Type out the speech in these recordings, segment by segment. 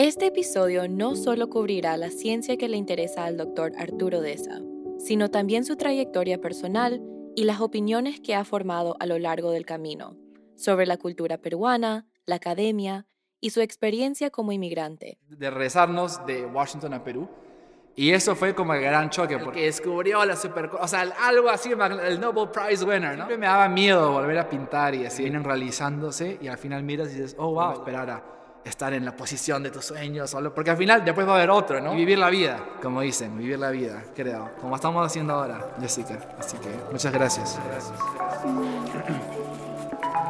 Este episodio no solo cubrirá la ciencia que le interesa al doctor Arturo Deza, sino también su trayectoria personal y las opiniones que ha formado a lo largo del camino sobre la cultura peruana, la academia y su experiencia como inmigrante. De regresarnos de Washington a Perú. Y eso fue como el gran choque, porque descubrió la super... O sea, algo así, el Nobel Prize winner, ¿no? Siempre me daba miedo volver a pintar y así. Vienen realizándose y al final miras y dices, oh, wow, esperar estar en la posición de tus sueños, porque al final después va a haber otro, ¿no? Y vivir la vida, como dicen, vivir la vida, creo, como estamos haciendo ahora, Jessica. Así que muchas gracias.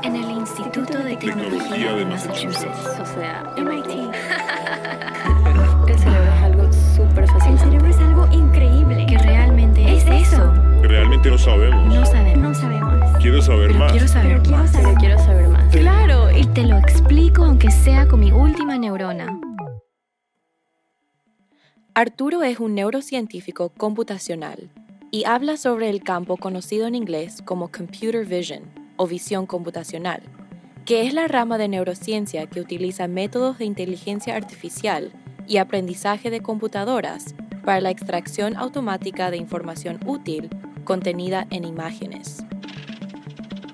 En el Instituto de Tecnología de Massachusetts, o sea, MIT. El cerebro es algo súper fácil. El cerebro es algo increíble. Que realmente es, eso. Realmente no sabemos. No sabemos. No sabemos. Quiero saber más. Quiero saber más. Saber. quiero saber más. Claro, y te lo explico aunque sea con mi última neurona. Arturo es un neurocientífico computacional y habla sobre el campo conocido en inglés como computer vision o visión computacional, que es la rama de neurociencia que utiliza métodos de inteligencia artificial y aprendizaje de computadoras para la extracción automática de información útil contenida en imágenes.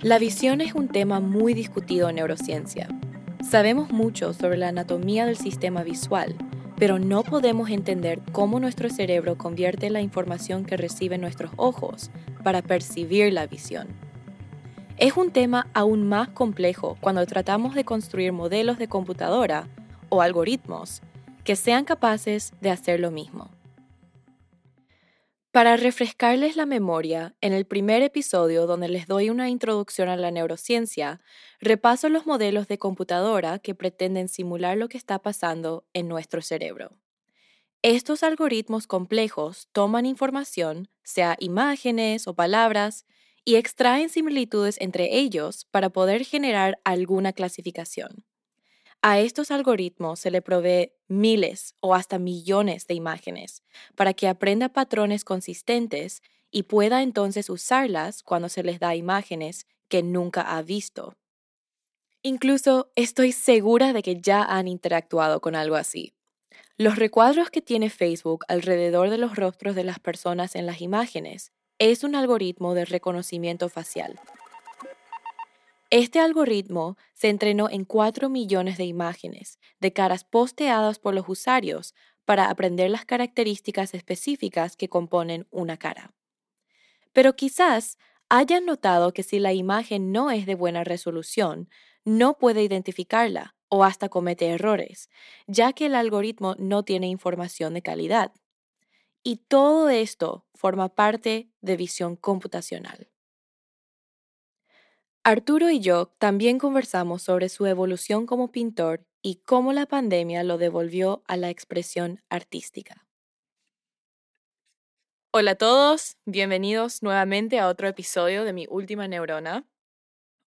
La visión es un tema muy discutido en neurociencia. Sabemos mucho sobre la anatomía del sistema visual, pero no podemos entender cómo nuestro cerebro convierte la información que reciben nuestros ojos para percibir la visión. Es un tema aún más complejo cuando tratamos de construir modelos de computadora o algoritmos que sean capaces de hacer lo mismo. Para refrescarles la memoria, en el primer episodio donde les doy una introducción a la neurociencia, repaso los modelos de computadora que pretenden simular lo que está pasando en nuestro cerebro. Estos algoritmos complejos toman información, sea imágenes o palabras, y extraen similitudes entre ellos para poder generar alguna clasificación. A estos algoritmos se le provee miles o hasta millones de imágenes para que aprenda patrones consistentes y pueda entonces usarlas cuando se les da imágenes que nunca ha visto. Incluso estoy segura de que ya han interactuado con algo así. Los recuadros que tiene Facebook alrededor de los rostros de las personas en las imágenes es un algoritmo de reconocimiento facial. Este algoritmo se entrenó en 4 millones de imágenes de caras posteadas por los usuarios para aprender las características específicas que componen una cara. Pero quizás hayan notado que si la imagen no es de buena resolución, no puede identificarla o hasta comete errores, ya que el algoritmo no tiene información de calidad. Y todo esto forma parte de visión computacional. Arturo y yo también conversamos sobre su evolución como pintor y cómo la pandemia lo devolvió a la expresión artística. Hola a todos, bienvenidos nuevamente a otro episodio de mi última neurona.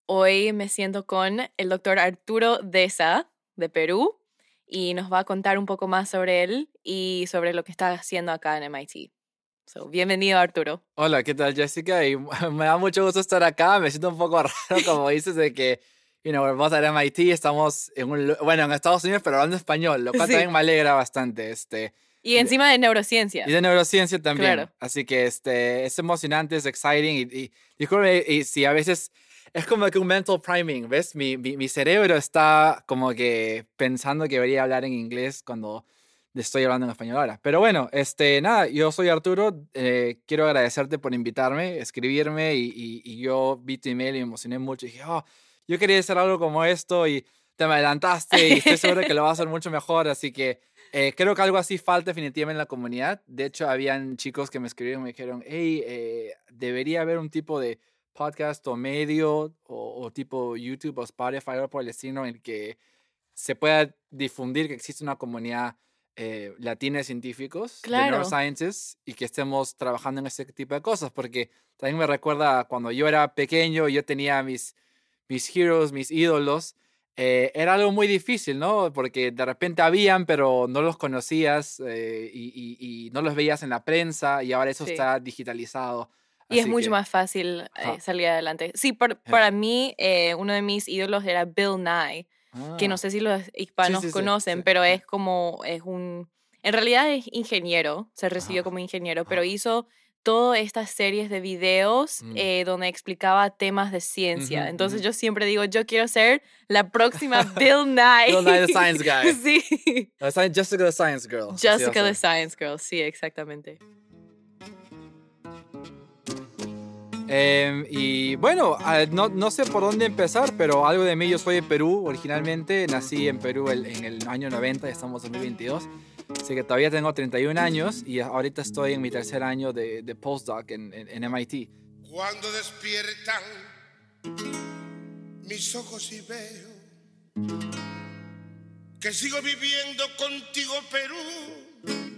Hoy me siento con el doctor Arturo Deza de Perú y nos va a contar un poco más sobre él y sobre lo que está haciendo acá en MIT bienvenido, Arturo. Hola, ¿qué tal, Jessica? Y me da mucho gusto estar acá. Me siento un poco raro, como dices, de que you know, vamos a MIT, estamos en un, bueno, en Estados Unidos, pero hablando español, lo cual también me alegra bastante. Este, y encima de neurociencia. Y de neurociencia también. Claro. Así que este, es emocionante, es exciting. Y, y, y si a veces es como que un mental priming, ¿ves? Mi, mi, mi, cerebro está como que pensando que debería hablar en inglés cuando estoy hablando en español ahora. Pero bueno, este, nada, yo soy Arturo, eh, quiero agradecerte por invitarme, escribirme y, y, yo vi tu email y me emocioné mucho y dije, oh, yo quería hacer algo como esto y te me adelantaste y estoy seguro que lo vas a hacer mucho mejor, así que eh, creo que algo así falta definitivamente en la comunidad. De hecho, habían chicos que me escribieron y me dijeron, hey, eh, debería haber un tipo de podcast o medio o, o tipo YouTube o Spotify o por el estilo en el que se pueda difundir que existe una comunidad eh, de científicos, de Claro. neurosciences, y que estemos trabajando en ese tipo de cosas, porque también me recuerda cuando yo era pequeño, yo tenía mis, mis heroes, mis ídolos, eh, era algo muy difícil, ¿no? Porque de repente habían, pero no los conocías eh, y, y- y no los veías en la prensa, y ahora eso Sí. está digitalizado. Y es Así mucho que- más fácil eh, salir adelante. Sí, por- para mí, eh, uno de mis ídolos era Bill Nye, que no Ah, sé si los hispanos sí, sí, conocen, sí, pero es como, es un, en realidad es ingeniero, se recibió Ajá, como ingeniero, pero ajá. hizo todas estas series de videos Mm. eh, donde explicaba temas de ciencia. Entonces yo siempre digo, yo quiero ser la próxima Bill Nye. Bill Nye the Science Guy. sí. Jessica the Science Girl. Jessica the. Science Girl, sí, exactamente. Em, y bueno, no, no sé por dónde empezar, pero algo de mí, yo soy de Perú originalmente, nací en Perú el- en el año 90, ya estamos en 2022, así que todavía tengo 31 años y ahorita estoy en mi tercer año de, de postdoc en, en- en MIT. Cuando despiertan mis ojos y veo que sigo viviendo contigo, Perú.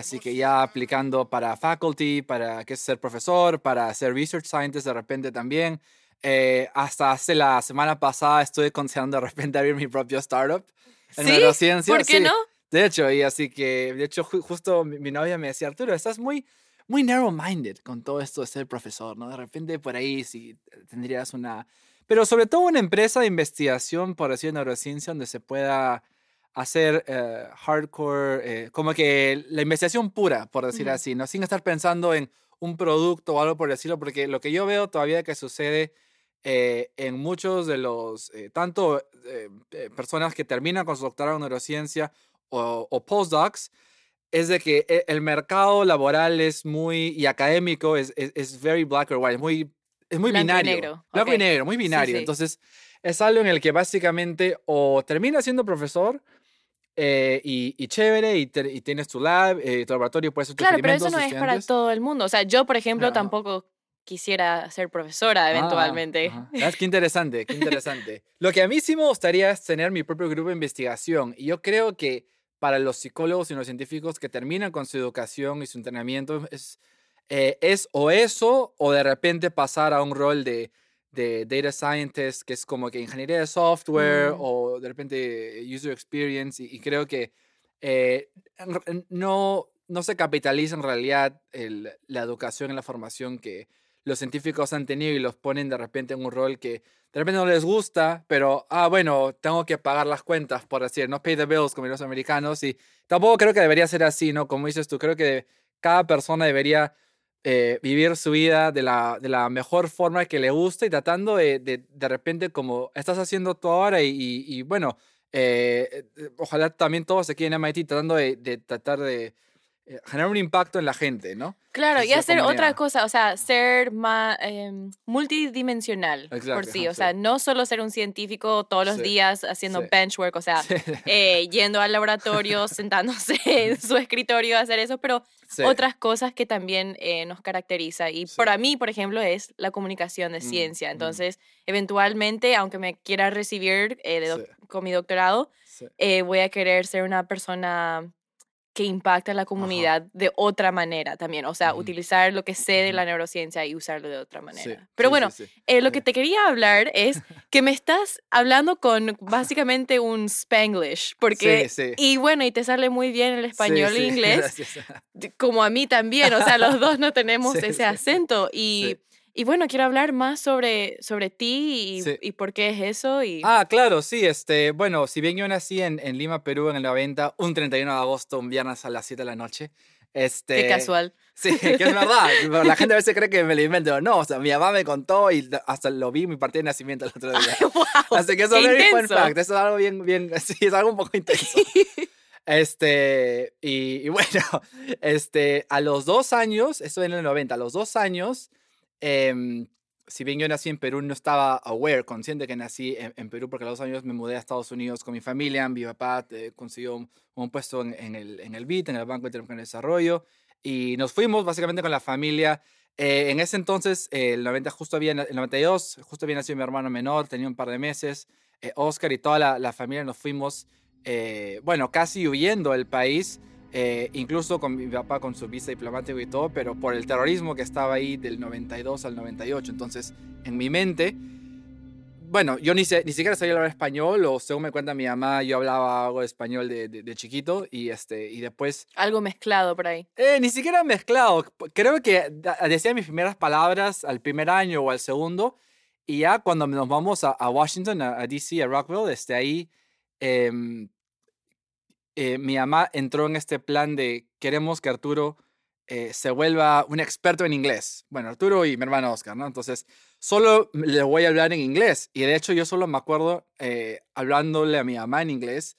Así que ya aplicando para faculty, para que ser profesor, para ser research scientist de repente también. Eh, hasta hace la semana pasada estuve considerando de repente abrir mi propio startup en ¿Sí? neurociencia. ¿Por qué sí. no? De hecho, y así que, de hecho, ju- justo mi, mi novia me decía, Arturo, estás muy, muy narrow-minded con todo esto de ser profesor, ¿no? De repente por ahí sí tendrías una... Pero sobre todo una empresa de investigación, por decir, neurociencia, donde se pueda hacer eh, hardcore, eh, como que la investigación pura, por decir Ujú. así, ¿no? Sin estar pensando en un producto o algo por decirlo, porque lo que yo veo todavía que sucede eh, en muchos de los, eh, tanto eh, eh, personas que terminan con su doctorado en neurociencia o, o postdocs, es de que e- el mercado laboral es muy, y académico, es, es, es very black or white, es muy, es muy Blanco y binario. negro, Blanco ok. y negro, muy binario. sí. Entonces, es algo en el que básicamente o terminas siendo profesor eh, y, y chévere, y, te- y tienes tu lab, eh, tu laboratorio, puedes hacer tus Claro, pero eso no es para todo el mundo. O sea, yo, por ejemplo, Ajá. tampoco quisiera ser profesora Ah, eventualmente. ajá. ¿Ves? Qué interesante, qué interesante. Lo que a mí sí me gustaría es tener mi propio grupo de investigación. Y yo creo que para los psicólogos y los científicos que terminan con su educación y su entrenamiento es, eh, es o eso o de repente pasar a un rol de, de data scientist, que es como que ingeniería de software Mm. o de repente user experience. Y, y creo que eh, no, no se capitaliza en realidad el- la educación y la formación que los científicos han tenido y los ponen de repente en un rol que de repente no les gusta, pero, ah, bueno, tengo que pagar las cuentas, por decir, no pay the bills como los americanos. Y tampoco creo que debería ser así, ¿no? Como dices tú, creo que cada persona debería eh, vivir su vida de la, de la mejor forma que le guste y tratando de, de, de repente como estás haciendo tú ahora y, y- bueno, eh, eh, ojalá también todos aquí en MIT tratando de, tratar de generar un impacto en la gente, ¿no? Claro, y hacer otra comunidad. cosa, o sea, ser más multidimensional por Exacto, sí. ajá, O sea, sí. no solo ser un científico todos los Sí, días haciendo sí. benchwork, o sea, eh, yendo al laboratorio, sentándose en su escritorio a hacer eso, pero Sí. otras cosas que también eh, nos caracteriza. Y Sí. para mí, por ejemplo, es la comunicación de Mm, ciencia. mm. Entonces, eventualmente, aunque me quiera recibir eh, de doc- Sí. con mi doctorado, Sí. eh, voy a querer ser una persona que impacta a la comunidad de otra manera también. O sea, utilizar lo que sé de la neurociencia y usarlo de otra manera. Sí, Pero sí, bueno, sí, eh, lo que te quería hablar es que me estás hablando con básicamente un spanglish, porque... Sí, sí. Y bueno, y te sale muy bien el español e inglés, gracias. como a mí también, o sea, los dos no tenemos ese acento. Y, Sí. Y bueno, quiero hablar más sobre, sobre ti y, Sí. y por qué es eso. Y... Ah, claro, sí, este, bueno, si bien yo nací en, en Lima, Perú, en el 90, un 31 de agosto, un viernes a las 7 de la noche, este... qué casual. Sí, que es verdad. La gente a veces cree que me lo invento. No, o sea, mi mamá me contó y hasta lo vi en mi partida de nacimiento el otro día. ¡Wow! Así que eso es very fun fact. Eso es algo bien, bien, sí, es algo un poco intenso. Este, y, y bueno, este, a los dos años, eso en el 90, a los dos años, em, si bien yo nací en Perú, no estaba aware, consciente que nací en, Perú, porque a los años me mudé a Estados Unidos con mi familia. Mi papá eh, consiguió un, puesto en, el, en el BIT, en el Banco Interamericano de Desarrollo, y nos fuimos básicamente con la familia Eh, en ese entonces, eh, el 90 justo había, el 92, justo había nacido mi hermano menor, tenía un par de meses. Eh, Oscar y toda la, familia nos fuimos, bueno, casi huyendo del país, eh, incluso con mi papá con su visa diplomático y todo, pero por el terrorismo que estaba ahí del 92 al 98. Entonces, en mi mente, bueno, yo ni, ni siquiera sabía hablar español, o según me cuenta mi mamá, yo hablaba algo de español de, de- de chiquito, y, este, y después Algo mezclado por ahí. eh, ni siquiera mezclado. Creo que decía mis primeras palabras al primer año o al segundo. Y ya cuando nos vamos a, a Washington, a, a DC, a Rockville, desde ahí, em, eh, mi mamá entró en este plan de queremos que Arturo eh, se vuelva un experto en inglés. Bueno, Arturo y mi hermano Oscar, ¿no? Entonces, solo le voy a hablar en inglés. Y de hecho, yo solo me acuerdo eh, hablándole a mi mamá en inglés.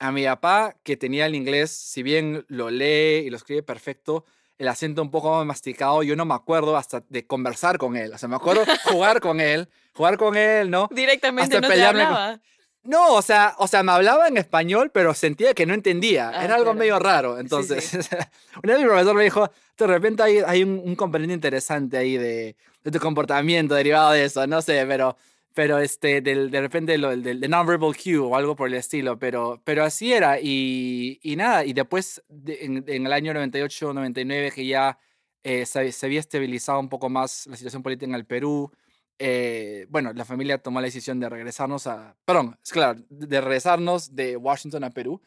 A mi papá, que tenía el inglés, si bien lo lee y lo escribe perfecto, el acento un poco más masticado, yo no me acuerdo hasta de conversar con él. O sea, me acuerdo jugar con él, jugar con él, ¿no? Directamente Hasta no te pelearme con- hablaba. No, o sea, o sea, me hablaba en español, pero sentía que no entendía. Ah, Era algo claro. medio raro. Entonces, una vez mi profesor me dijo, de repente hay, hay un, un componente interesante ahí de, de tu comportamiento derivado de eso, no sé, pero, pero este, del, de repente lo, del, nonverbal cue o algo por el estilo, pero, pero así era. Y, y nada, y después de- en, en el año 98, 99, que ya eh, se, se había estabilizado un poco más la situación política en el Perú, eh, bueno, la familia tomó la decisión de regresarnos a, perdón, es claro, de regresarnos de Washington a Perú.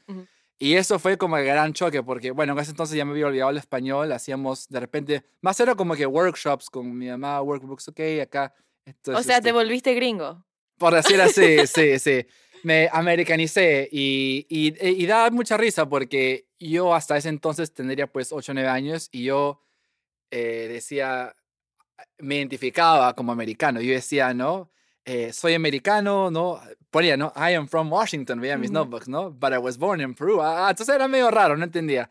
Y eso fue como el gran choque, porque, bueno, en ese entonces ya me había olvidado el español, hacíamos de repente, más era como que workshops con mi mamá, workbooks, ok, acá. O Entonces, sea, te este, volviste gringo. por decir así, sí, sí. Me americanicé y, y, y da mucha risa porque yo hasta ese entonces tendría pues 8 o 9 años y yo eh, decía, me identificaba como americano. Yo decía, ¿no? Eh, soy americano, ¿no? Ponía, ¿no? I am from Washington, veía mis notebooks, ¿no? But I was born in Peru. Ah, entonces era medio raro, no entendía.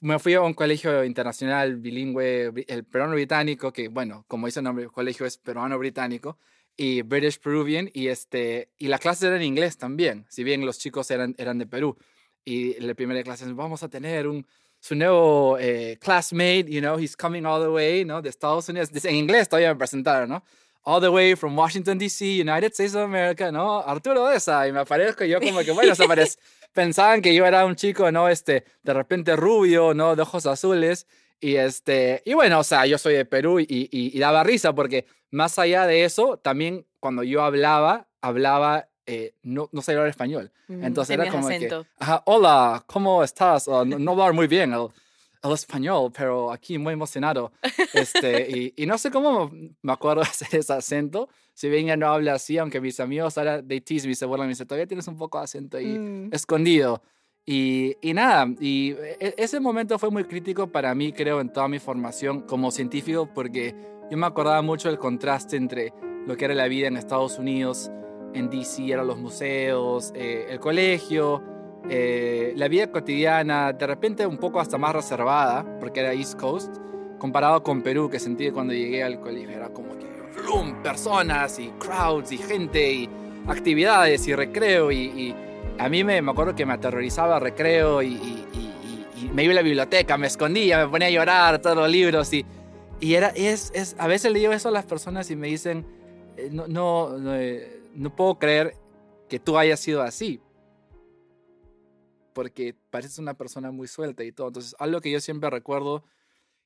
Me fui a un colegio internacional bilingüe, el peruano británico, que bueno, como dice el nombre, el colegio es peruano británico y British Peruvian y este y la clase era en inglés también, si bien los chicos eran eran de Perú y la primera clase vamos a tener un su nuevo eh, classmate, you know, he's coming all the way, ¿no? De Estados Unidos, en inglés todavía me presentaron, ¿no? All the way from Washington D.C., United States of America, ¿no? Arturo esa y me aparezco y yo como que bueno, se parece pensaban que yo era un chico, ¿no? Este, de repente rubio, ¿no? De ojos azules. Y este, y bueno, o sea, yo soy de Perú y, y, y daba risa porque más allá de eso, también cuando yo hablaba, hablaba, eh, no, no sabía hablar español. Mm, Entonces era como acento. que, ajá, hola, ¿cómo estás? Oh, no, no hablar muy bien el, el español, pero aquí muy emocionado. Este, y, y no sé cómo me acuerdo hacer ese acento. Si bien ya no habla así, aunque mis amigos ahora de tease me se burlan, me dicen, todavía tienes un poco de acento ahí Mm. escondido. Y, y nada, y e- ese momento fue muy crítico para mí, creo, en toda mi formación como científico, porque yo me acordaba mucho del contraste entre lo que era la vida en Estados Unidos, en DC, eran los museos, eh, el colegio, eh, la vida cotidiana, de repente un poco hasta más reservada, porque era East Coast, comparado con Perú, que sentí cuando llegué al colegio era como que, ¡flum! personas y crowds y gente y actividades y recreo y, y a mí me, me acuerdo que me aterrorizaba recreo y, y- y- me iba a la biblioteca, me escondía, me ponía a llorar todos los libros y, y era, es, es, a veces le digo eso a las personas y me dicen, eh, no, no, no, eh, no puedo creer que tú hayas sido así, porque pareces una persona muy suelta y todo. Entonces, algo que yo siempre recuerdo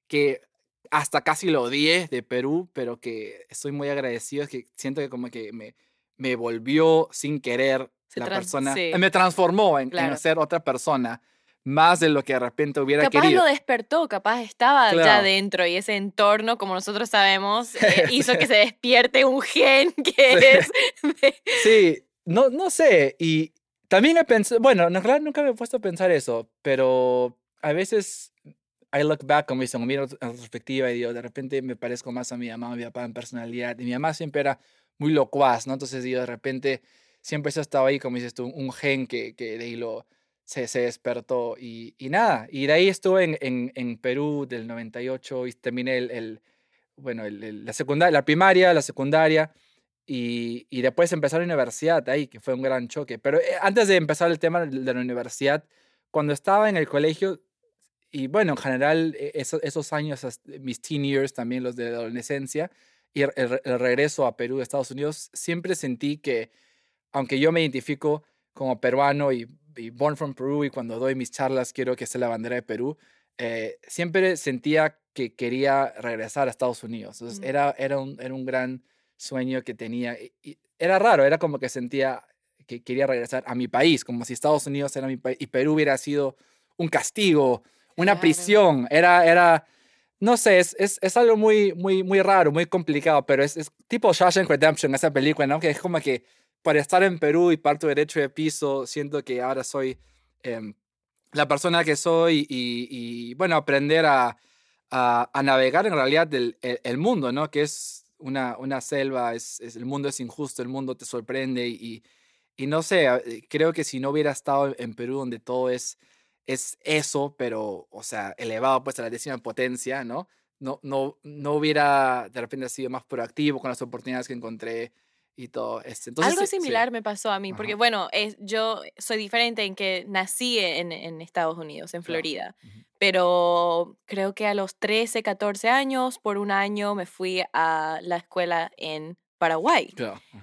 que hasta casi lo odié de Perú, pero que estoy muy agradecido, es que siento que como que me, me volvió sin querer Se la persona, sí. me transformó en, ser otra persona, más de lo que de repente hubiera Capaz querido. lo despertó, capaz estaba ya Claro. dentro y ese entorno, como nosotros sabemos, eh, hizo que se despierte un gen que es... Sí, no, no sé. Y también he pensado, bueno, en realidad nunca me he puesto a pensar eso, pero a veces I look back, como dicen, miro en retrospectiva y digo, de repente me parezco más a mi mamá, a mi papá en personalidad. Y mi mamá siempre era muy locuaz, ¿no? Entonces digo, de repente siempre eso estaba ahí, como dices tú, un gen que, que de ahí lo, se, se despertó. Y, y nada, y de ahí estuve en, en, en Perú del 98 y terminé el, el bueno, el- el- la secundaria, la primaria, la secundaria. Y, y después empezar la universidad ahí, que fue un gran choque. Pero eh, antes de empezar el tema de la universidad, cuando estaba en el colegio, y bueno, en general, e, esos, años, mis teen years, también los de la adolescencia, y el, regreso a Perú Estados Unidos, siempre sentí que, aunque yo me identifico como peruano y, born from Peru, y cuando doy mis charlas quiero que sea la bandera de Perú, eh, siempre sentía que quería regresar a Estados Unidos. Entonces, mm. era, era, un, era un gran sueño que tenía. Y, era raro, era como que sentía que quería regresar a mi país, como si Estados Unidos era mi país y Perú hubiera sido un castigo, una prisión. Era, era, no sé, es, es, es, algo muy, muy, muy raro, muy complicado, pero es, es tipo Shawshank Redemption, esa película, ¿no? Que es como que para estar en Perú y parto derecho de piso, siento que ahora soy em, la persona que soy y, bueno, aprender a, navegar en realidad del, el, mundo, ¿no? Que es una, selva, es, es, el mundo es injusto, el mundo te sorprende y, y no sé, eh, creo que si no hubiera estado en Perú donde todo es, es eso, pero, o sea, elevado pues a la décima potencia, ¿no? No, no, no hubiera de repente sido más proactivo con las oportunidades que encontré y todo esto. Entonces, Algo similar me pasó a mí, porque bueno, es, yo soy diferente en que nací en, en Estados Unidos, en Florida, pero creo que a los 13, 14 años, por un año me fui a la escuela en Paraguay.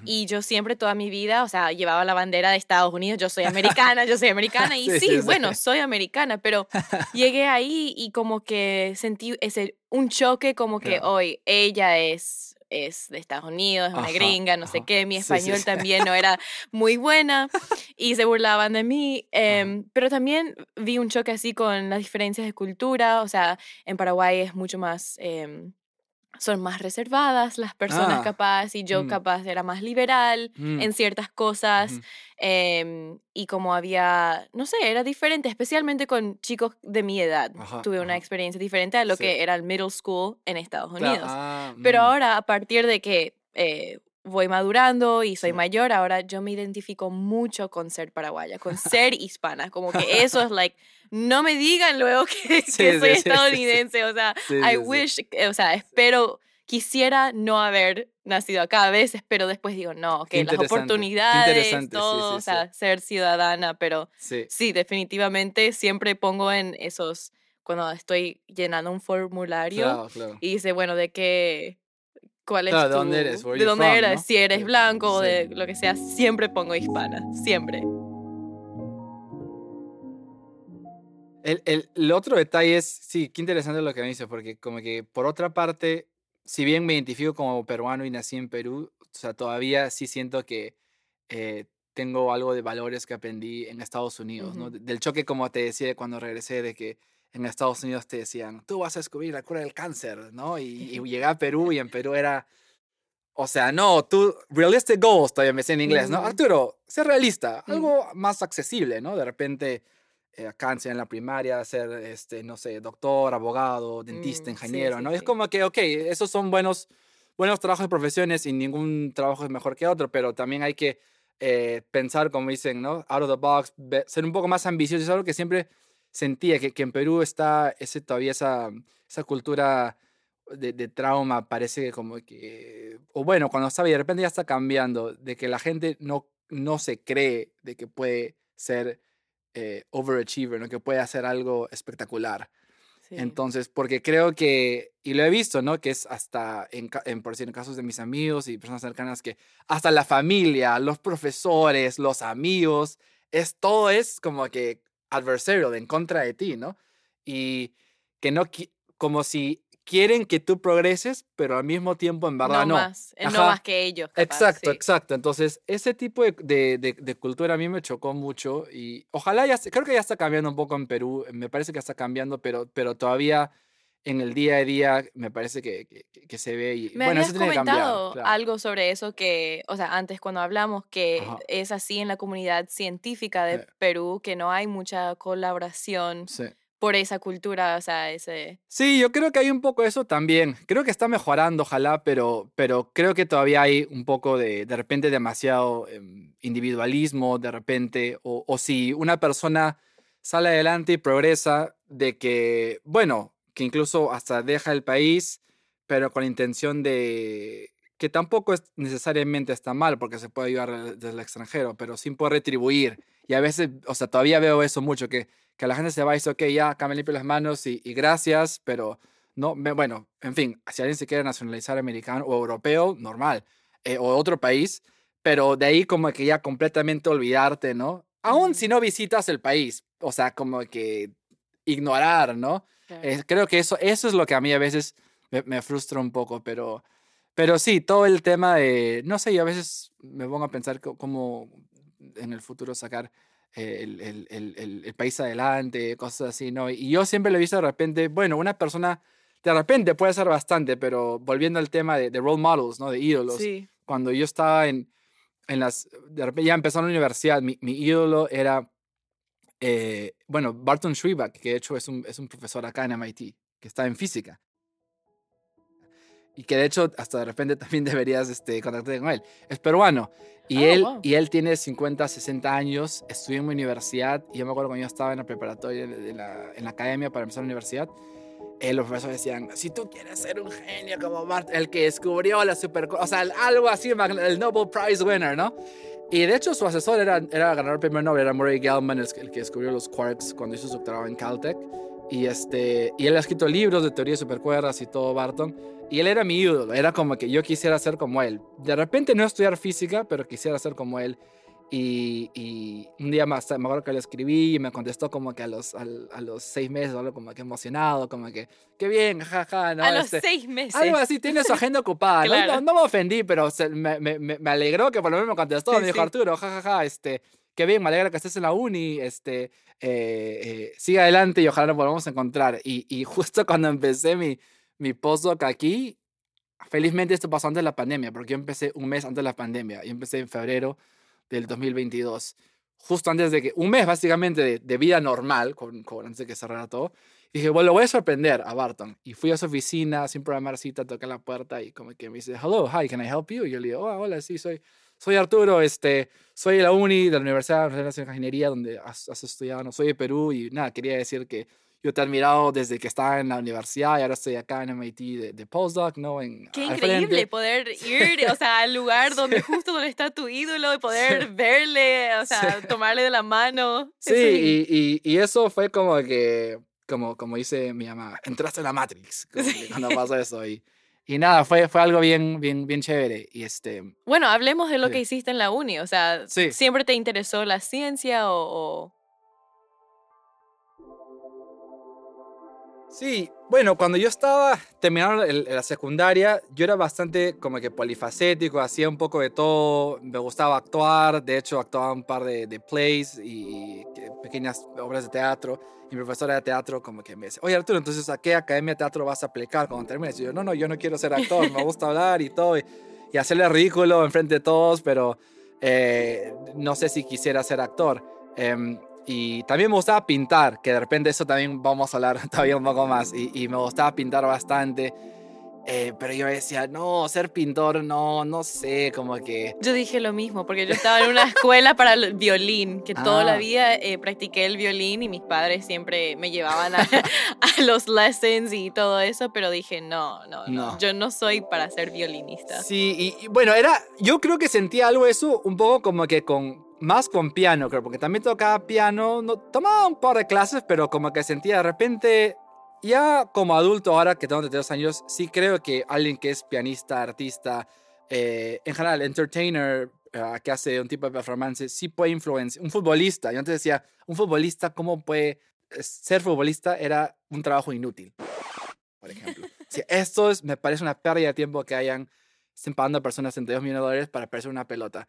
Y yo siempre, toda mi vida, o sea, llevaba la bandera de Estados Unidos, yo soy americana, yo soy americana, y sí, bueno, soy americana, pero llegué ahí y como que sentí ese, un choque como que hoy ella es es de Estados Unidos, es una gringa, no sé qué, mi español también no era muy buena y se burlaban de mí, em, pero también vi un choque así con las diferencias de cultura, o sea, en Paraguay es mucho más... Em, son más reservadas las personas ah, capaz y yo mm. capaz era más liberal mm. en ciertas cosas em, y como había, no sé, era diferente, especialmente con chicos de mi edad. Tuve una experiencia diferente a lo que era el middle school en Estados Unidos. Ah, Pero mm. ahora, a partir de que eh, voy madurando y soy mayor, ahora yo me identifico mucho con ser paraguaya, con ser hispana, como que eso es like, no me digan luego que, soy estadounidense, o sea, I wish, o sea, espero, quisiera no haber nacido acá a veces, pero después digo, no, que las oportunidades, todo, o sea, ser ciudadana, pero sí. definitivamente siempre pongo en esos, cuando estoy llenando un formulario y dice, bueno, de qué cuál es ¿De dónde eres? ¿De dónde eres? Si eres blanco o de lo que sea, siempre pongo hispana, siempre. El, el, el, otro detalle es, sí, qué interesante lo que me dice, porque como que por otra parte, si bien me identifico como peruano y nací en Perú, o sea, todavía sí siento que eh, tengo algo de valores que aprendí en Estados Unidos, ¿no? Del choque, como te decía cuando regresé, de que en Estados Unidos te decían, tú vas a descubrir la cura del cáncer, ¿no? Y, y llegué a Perú y en Perú era, o sea, no, tú, realistic goals, todavía me sé en inglés, ¿no? Arturo, ser realista, algo más accesible, ¿no? De repente, eh, cáncer en la primaria, ser, este, no sé, doctor, abogado, dentista, mm, ingeniero, ¿no? Es como que, ok, esos son buenos, buenos trabajos de profesiones y ningún trabajo es mejor que otro, pero también hay que eh, pensar, como dicen, ¿no? Out of the box, ser un poco más ambicioso, es algo que siempre sentía que, que en Perú está ese, todavía esa, esa cultura de, de, trauma, parece como que, o bueno, cuando estaba y de repente ya está cambiando, de que la gente no, no se cree de que puede ser eh, overachiever, ¿no? que puede hacer algo espectacular. Entonces, porque creo que, y lo he visto, ¿no? Que es hasta, en, en, por decir, en casos de mis amigos y personas cercanas, que hasta la familia, los profesores, los amigos, es todo es como que adversarial, en contra de ti, ¿no? Y que no, como si quieren que tú progreses, pero al mismo tiempo en verdad no. No más, eh, no más que ellos. exacto, exacto. Entonces, ese tipo de, de, de, cultura a mí me chocó mucho y ojalá ya, creo que ya está cambiando un poco en Perú, me parece que está cambiando, pero, pero todavía en el día a día me parece que, que, se ve y me bueno, eso tiene comentado que algo sobre eso que, o sea, antes cuando hablamos que es así en la comunidad científica de Perú, que no hay mucha colaboración por esa cultura, o sea, ese... Sí, yo creo que hay un poco eso también. Creo que está mejorando, ojalá, pero, pero creo que todavía hay un poco de, de repente, demasiado em, individualismo, de repente, o, o si una persona sale adelante y progresa, de que, bueno, que incluso hasta deja el país, pero con la intención de que tampoco es necesariamente está mal porque se puede ayudar desde el extranjero, pero sin poder retribuir. Y a veces, o sea, todavía veo eso mucho, que, que la gente se va y dice, ok, ya, acá me limpio las manos y, y gracias, pero no, me- bueno, en fin, si alguien se quiere nacionalizar americano o europeo, normal, eh, o otro país, pero de ahí como que ya completamente olvidarte, ¿no? Aún si no visitas el país, o sea, como que ignorar, ¿no? Claro. Eh, creo que eso, eso es lo que a mí a veces me, me frustra un poco, pero, pero sí, todo el tema de, no sé, yo a veces me pongo a pensar cómo en el futuro sacar eh, el, el- el- el- país adelante, cosas así, ¿no? Y yo siempre lo he visto de repente, bueno, una persona de repente puede ser bastante, pero volviendo al tema de, de role models, ¿no? De ídolos. Sí. Cuando yo estaba en, en las, de repente ya empezando la universidad, mi, mi ídolo era, eh, bueno, Barton Schreibach, que de hecho es un, es un profesor acá en MIT, que está en física. Y que de hecho hasta de repente también deberías este, contactarte con él. Es peruano. Y, Oh, él, wow. y él tiene 50, 60 años, estudió en mi universidad. Y yo me acuerdo cuando yo estaba en la preparatoria, en la, en la academia para empezar la universidad. Eh, los profesores decían, si tú quieres ser un genio como Bart, el que descubrió la super... O sea, algo así, el Nobel Prize winner, ¿no? Y de hecho su asesor era, era ganador del premio Nobel, era Murray Gell-Mann, el, el que descubrió los quarks cuando hizo su doctorado en Caltech. Y, este, y él ha escrito libros de teoría de supercuerdas y todo, Barton. Y él era mi ídolo, era como que yo quisiera ser como él. De repente no estudiar física, pero quisiera ser como él. Y, y un día más, me acuerdo que le escribí y me contestó como que a los, al- a, los seis meses, algo como que emocionado, como que, qué bien, jaja, ¿no? a los Este, seis meses. algo así, tiene su agenda ocupada. ¿no? Claro. No, no me ofendí, pero se- me, me, me alegró que por lo menos me contestó. Sí, me dijo, sí. Arturo, jajaja, este, qué bien, me alegra que estés en la uni, este, eh, eh, sigue adelante y ojalá nos volvamos a encontrar. Y, y justo cuando empecé mi, mi postdoc aquí, felizmente esto pasó antes de la pandemia, porque yo empecé un mes antes de la pandemia. Yo empecé en febrero del 2022, justo antes de que, un mes básicamente de, de vida normal, con, con- antes de que cerrara todo. Dije, bueno, lo voy a sorprender a Barton. Y fui a su oficina sin programar cita, toqué la puerta y como que me dice, hello, hi, can I help you? Y yo le digo, oh, hola, sí, soy, soy Arturo, este, soy de la uni, de la Universidad de Ingeniería, donde has, has estudiado, no soy de Perú. Y nada, quería decir que yo te he admirado desde que estaba en la universidad y ahora estoy acá en MIT de, de postdoc, ¿no? En, Qué increíble frente. poder ir, o sea, al lugar donde justo donde está tu ídolo y poder verle, o sea, tomarle de la mano. Sí, y, y, y eso fue como que, como, como dice mi mamá, entraste en la Matrix cuando pasó eso. Y, y nada, fue, fue algo bien, bien, bien chévere. Y este, Bueno, hablemos de lo Sí. que hiciste en la uni, o sea, Sí. ¿siempre te interesó la ciencia o...? o- Sí, bueno, cuando yo estaba terminando la secundaria, yo era bastante como que polifacético, hacía un poco de todo, me gustaba actuar, de hecho actuaba un par de, de plays y, que- pequeñas obras de teatro, y mi profesora de teatro como que me dice, oye Arturo, entonces ¿a qué academia de teatro vas a aplicar cuando termines? Y yo, no, no, yo no quiero ser actor, me gusta hablar y todo, y, y hacerle ridículo enfrente de todos, pero eh, no sé si quisiera ser actor. Em, y también me gustaba pintar, que de repente eso también vamos a hablar todavía un poco más. Y, y me gustaba pintar bastante. eh, pero yo decía, no, ser pintor, no, no sé, como que... Yo dije lo mismo, porque yo estaba en una escuela para el violín, que toda la Ah. vida eh, practiqué el violín y mis padres siempre me llevaban a, a los lessons y todo eso, pero dije, no, no, no, No. yo no soy para ser violinista. Sí, y, y bueno, era, yo creo que sentía algo eso un poco como que con, más con piano, creo, porque también tocaba piano, no, tomaba un par de clases, pero como que sentía de repente, ya como adulto, ahora que tengo 32 años, sí creo que alguien que es pianista, artista, eh, en general, entertainer, eh, que hace un tipo de performance, sí puede influenciar, un futbolista, yo antes decía, un futbolista, ¿cómo puede eh, ser futbolista? Era un trabajo inútil, por ejemplo. Esto es, me parece una pérdida de tiempo que hayan estén pagando a personas 32 millones de dólares para perder una pelota.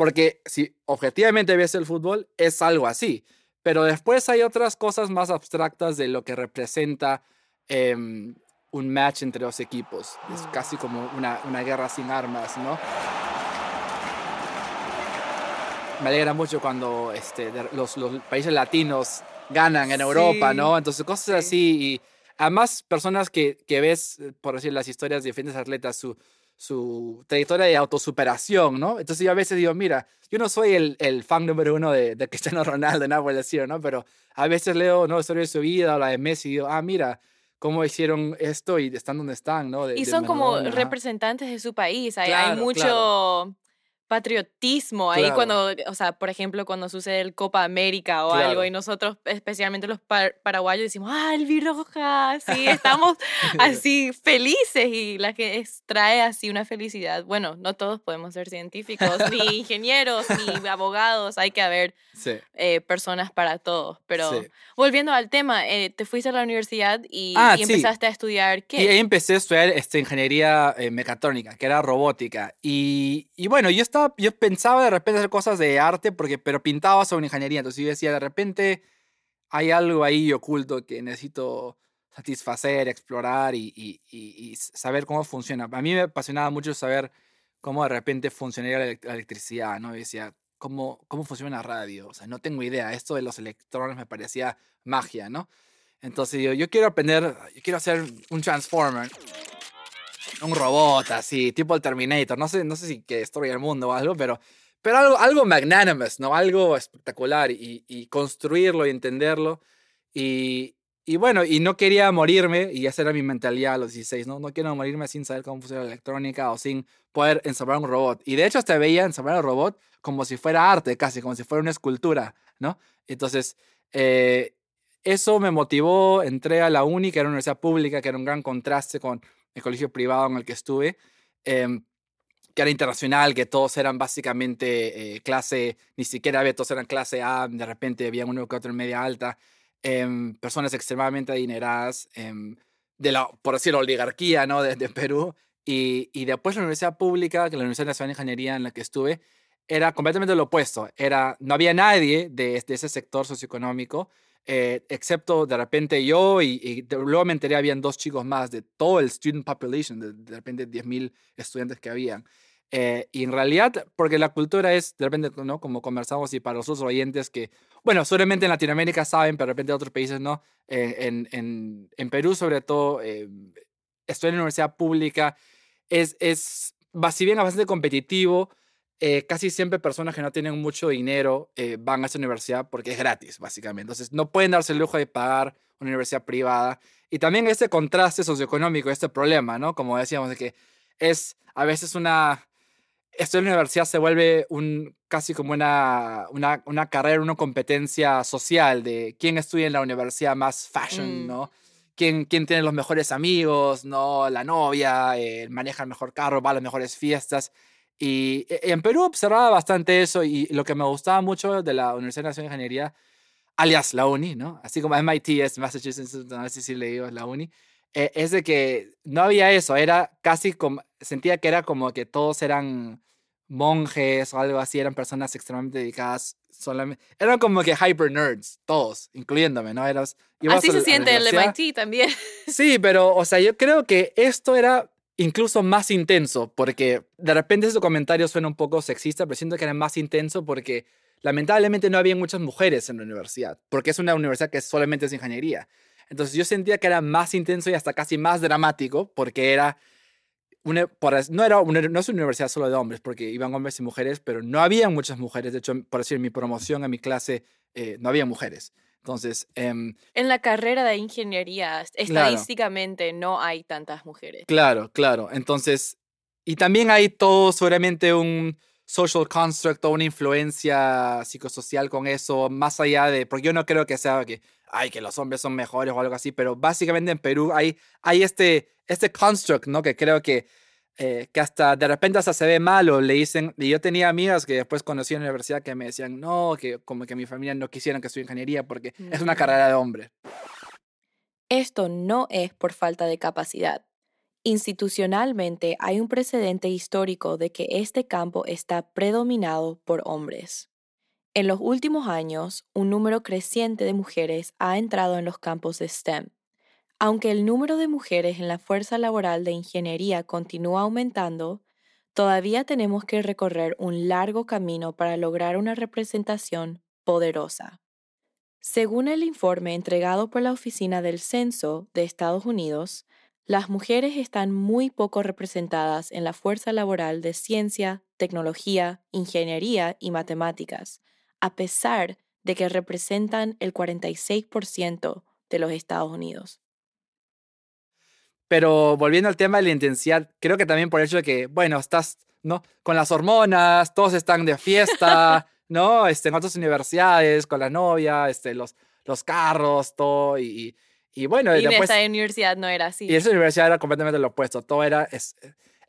Porque si objetivamente ves el fútbol, es algo así. Pero después hay otras cosas más abstractas de lo que representa em, un match entre dos equipos. Es casi como una, una guerra sin armas, ¿no? Me alegra mucho cuando este, los, los países latinos ganan en Europa, Sí, ¿no? Entonces, cosas así. Y además, personas que, que ves, eh, por decir, las historias de diferentes atletas, su, su trayectoria de autosuperación, ¿no? Entonces, yo a veces digo, mira, yo no soy el, el fan número uno de, de Cristiano Ronaldo, nada por estilo, ¿no? Pero a veces leo, ¿no? Historia de su vida o la de Messi y digo, ah, mira, cómo hicieron esto y están donde están, ¿no? De- Y son como representantes de su país, hay, hay Claro, mucho... claro. Patriotismo ahí cuando, o sea, por ejemplo, cuando sucede el Copa América o algo y nosotros, especialmente los paraguayos, decimos, ah, el Viroja, sí, estamos así felices y la que trae así una felicidad. Bueno, no todos podemos ser científicos, ni ingenieros, ni abogados, hay que haber eh, personas para todos. Pero volviendo al tema, eh, te fuiste a la universidad y, ah, empezaste a estudiar qué? Y ahí empecé a estudiar este, ingeniería eh, mecatrónica, que era robótica. Y, y bueno, yo estaba yo pensaba de repente hacer cosas de arte, porque, pero pintaba sobre ingeniería. Entonces yo decía, de repente hay algo ahí oculto que necesito satisfacer, explorar y, y, y, saber cómo funciona. A mí me apasionaba mucho saber cómo de repente funcionaría la electricidad, ¿no? Y decía, ¿cómo, cómo funciona la radio? O sea, no tengo idea. Esto de los electrones me parecía magia, ¿no? Entonces yo, yo quiero aprender, yo quiero hacer un transformer un robot así, tipo el Terminator. No sé, no sé si que destruye el mundo o algo, pero, pero algo, algo magnanimous, ¿no? Algo espectacular y, y construirlo y entenderlo. Y, y, bueno, y no quería morirme, y esa era mi mentalidad a los 16, ¿no? No quiero morirme sin saber cómo funciona la electrónica o sin poder ensamblar un robot. Y de hecho hasta veía ensamblar un robot como si fuera arte, casi, como si fuera una escultura, ¿no? Entonces, eh, eso me motivó, entré a la UNI, que era una universidad pública, que era un gran contraste con el colegio privado en el que estuve, em, que era internacional, que todos eran básicamente eh, clase, ni siquiera había, todos eran clase A, de repente había uno que otro en media alta, em, personas extremadamente adineradas, em, de la, por decir, oligarquía, ¿no? De, Perú. Y, y, después la universidad pública, que la Universidad Nacional de Ingeniería en la que estuve, era completamente lo opuesto. Era, no había nadie de, de ese sector socioeconómico eh, excepto de repente yo y, luego me enteré habían dos chicos más de todo el student population, de, de repente 10.000 estudiantes que habían. Eh, y en realidad, porque la cultura es, de repente, ¿no? Como conversamos y para los otros oyentes que, bueno, seguramente en Latinoamérica saben, pero de repente en otros países no, eh, en, en, en, Perú sobre todo, estoy en la universidad pública, es, es, si bien bastante competitivo, eh, casi siempre personas que no tienen mucho dinero eh, van a esa universidad porque es gratis, básicamente. Entonces, no pueden darse el lujo de pagar una universidad privada. Y también este contraste socioeconómico, este problema, ¿no? Como decíamos, de que es a veces una... Esto en la universidad se vuelve un, casi como una, una, una carrera, una competencia social de quién estudia en la universidad más fashion, mm. ¿no? Quién, quién, tiene los mejores amigos, ¿no? La novia, eh, maneja el mejor carro, va a las mejores fiestas. Y e, en Perú observaba bastante eso y lo que me gustaba mucho de la Universidad Nacional de Ingeniería, alias la UNI, ¿no? Así como MIT es Massachusetts, no sé si le digo la UNI, eh, es de que no había eso, era casi como, sentía que era como que todos eran monjes o algo así, eran personas extremadamente dedicadas solamente, eran como que hyper nerds, todos, incluyéndome, ¿no? Eras, así se siente el MIT también. Sí, pero, o sea, yo creo que esto era incluso más intenso, porque de repente ese comentario suena un poco sexista, pero siento que era más intenso porque lamentablemente no había muchas mujeres en la universidad, porque es una universidad que solamente es ingeniería. Entonces yo sentía que era más intenso y hasta casi más dramático, porque era una, no, era una, no es una universidad solo de hombres, porque iban hombres y mujeres, pero no había muchas mujeres. De hecho, por decir, en mi promoción, en mi clase, eh, no había mujeres. Entonces... Em, en la carrera de ingeniería, estadísticamente no hay tantas mujeres. Claro, claro. Entonces, y también hay todo seguramente un social construct o una influencia psicosocial con eso, más allá de, porque yo no creo que sea que, ay, que los hombres son mejores o algo así, pero básicamente en Perú hay, hay este, este construct, ¿no? Que creo que eh, que hasta de repente hasta se ve mal o le dicen, y yo tenía amigas que después conocí en la universidad que me decían, no, que como que mi familia no quisieran que estudie ingeniería porque es una carrera de hombre. Esto no es por falta de capacidad. Institucionalmente hay un precedente histórico de que este campo está predominado por hombres. En los últimos años, un número creciente de mujeres ha entrado en los campos de STEM, aunque el número de mujeres en la fuerza laboral de ingeniería continúa aumentando, todavía tenemos que recorrer un largo camino para lograr una representación poderosa. Según el informe entregado por la Oficina del Censo de Estados Unidos, las mujeres están muy poco representadas en la fuerza laboral de ciencia, tecnología, ingeniería y matemáticas, a pesar de que representan el 46% de los Estados Unidos. Pero volviendo al tema de la intensidad, creo que también por el hecho de que, bueno, estás ¿no? Con las hormonas, todos están de fiesta, ¿no? Este, en otras universidades, con la novia, este, los, los carros, todo, y, y bueno, y después... en esa universidad no era así. Y esa universidad era completamente lo opuesto, todo era... Es,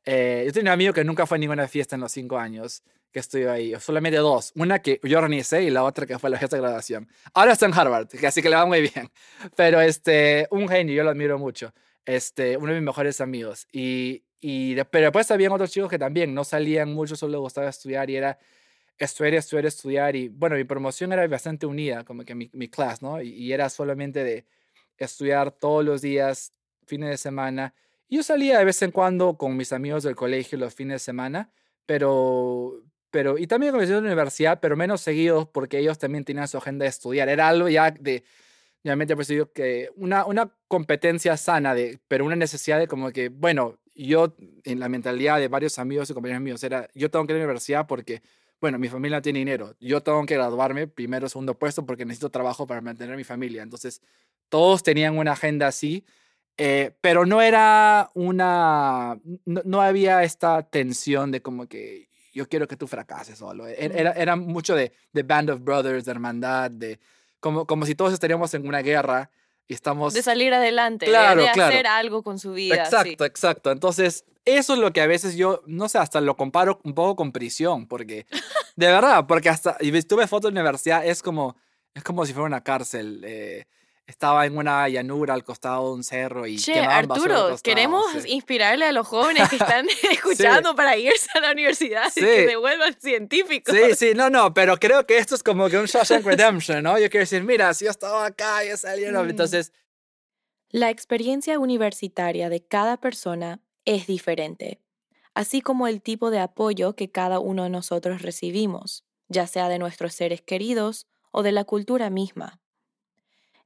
eh, yo tenía un amigo que nunca fue a ninguna fiesta en los cinco años que estuve ahí, solamente dos, una que yo organicé y la otra que fue la fiesta de graduación. Ahora está en Harvard, así que le va muy bien, pero este, un genio, yo lo admiro mucho, este, uno de mis mejores amigos, y, y pero después había otros chicos que también no salían mucho, solo gustaba estudiar y era estudiar, estudiar, estudiar, y bueno, mi promoción era bastante unida, como que mi, mi clase, ¿no? Y, y era solamente de estudiar todos los días, fines de semana, yo salía de vez en cuando con mis amigos del colegio los fines de semana, pero, pero y también con mis amigos de la universidad, pero menos seguidos porque ellos también tenían su agenda de estudiar. Era algo ya de, realmente percibido que una, una competencia sana, de, pero una necesidad de como que, bueno, yo en la mentalidad de varios amigos y compañeros míos era, yo tengo que ir a la universidad porque, bueno, mi familia tiene dinero, yo tengo que graduarme primero, segundo puesto porque necesito trabajo para mantener a mi familia. Entonces, todos tenían una agenda así eh, pero no era una, no, no, había esta tensión de como que yo quiero que tú fracases solo. E, era, era mucho de, de Band of Brothers, de hermandad, de como, como si todos estaríamos en una guerra y estamos... De salir adelante, claro, de, de claro. hacer algo con su vida. Exacto, sí. exacto. Entonces, eso es lo que a veces yo, no sé, hasta lo comparo un poco con prisión, porque, de verdad, porque hasta, y tuve fotos de universidad, es como, es como si fuera una cárcel. Eh, estaba en una llanura al costado de un cerro y che, Arturo, queremos sí. inspirarle a los jóvenes que están escuchando sí. para irse a la universidad sí. y que se vuelvan científicos. Sí, sí, no, no, pero creo que esto es como que un Shawshank Redemption, ¿no? Yo quiero decir, mira, si yo estaba acá, yo salieron, mm. entonces... La experiencia universitaria de cada persona es diferente, así como el tipo de apoyo que cada uno de nosotros recibimos, ya sea de nuestros seres queridos o de la cultura misma.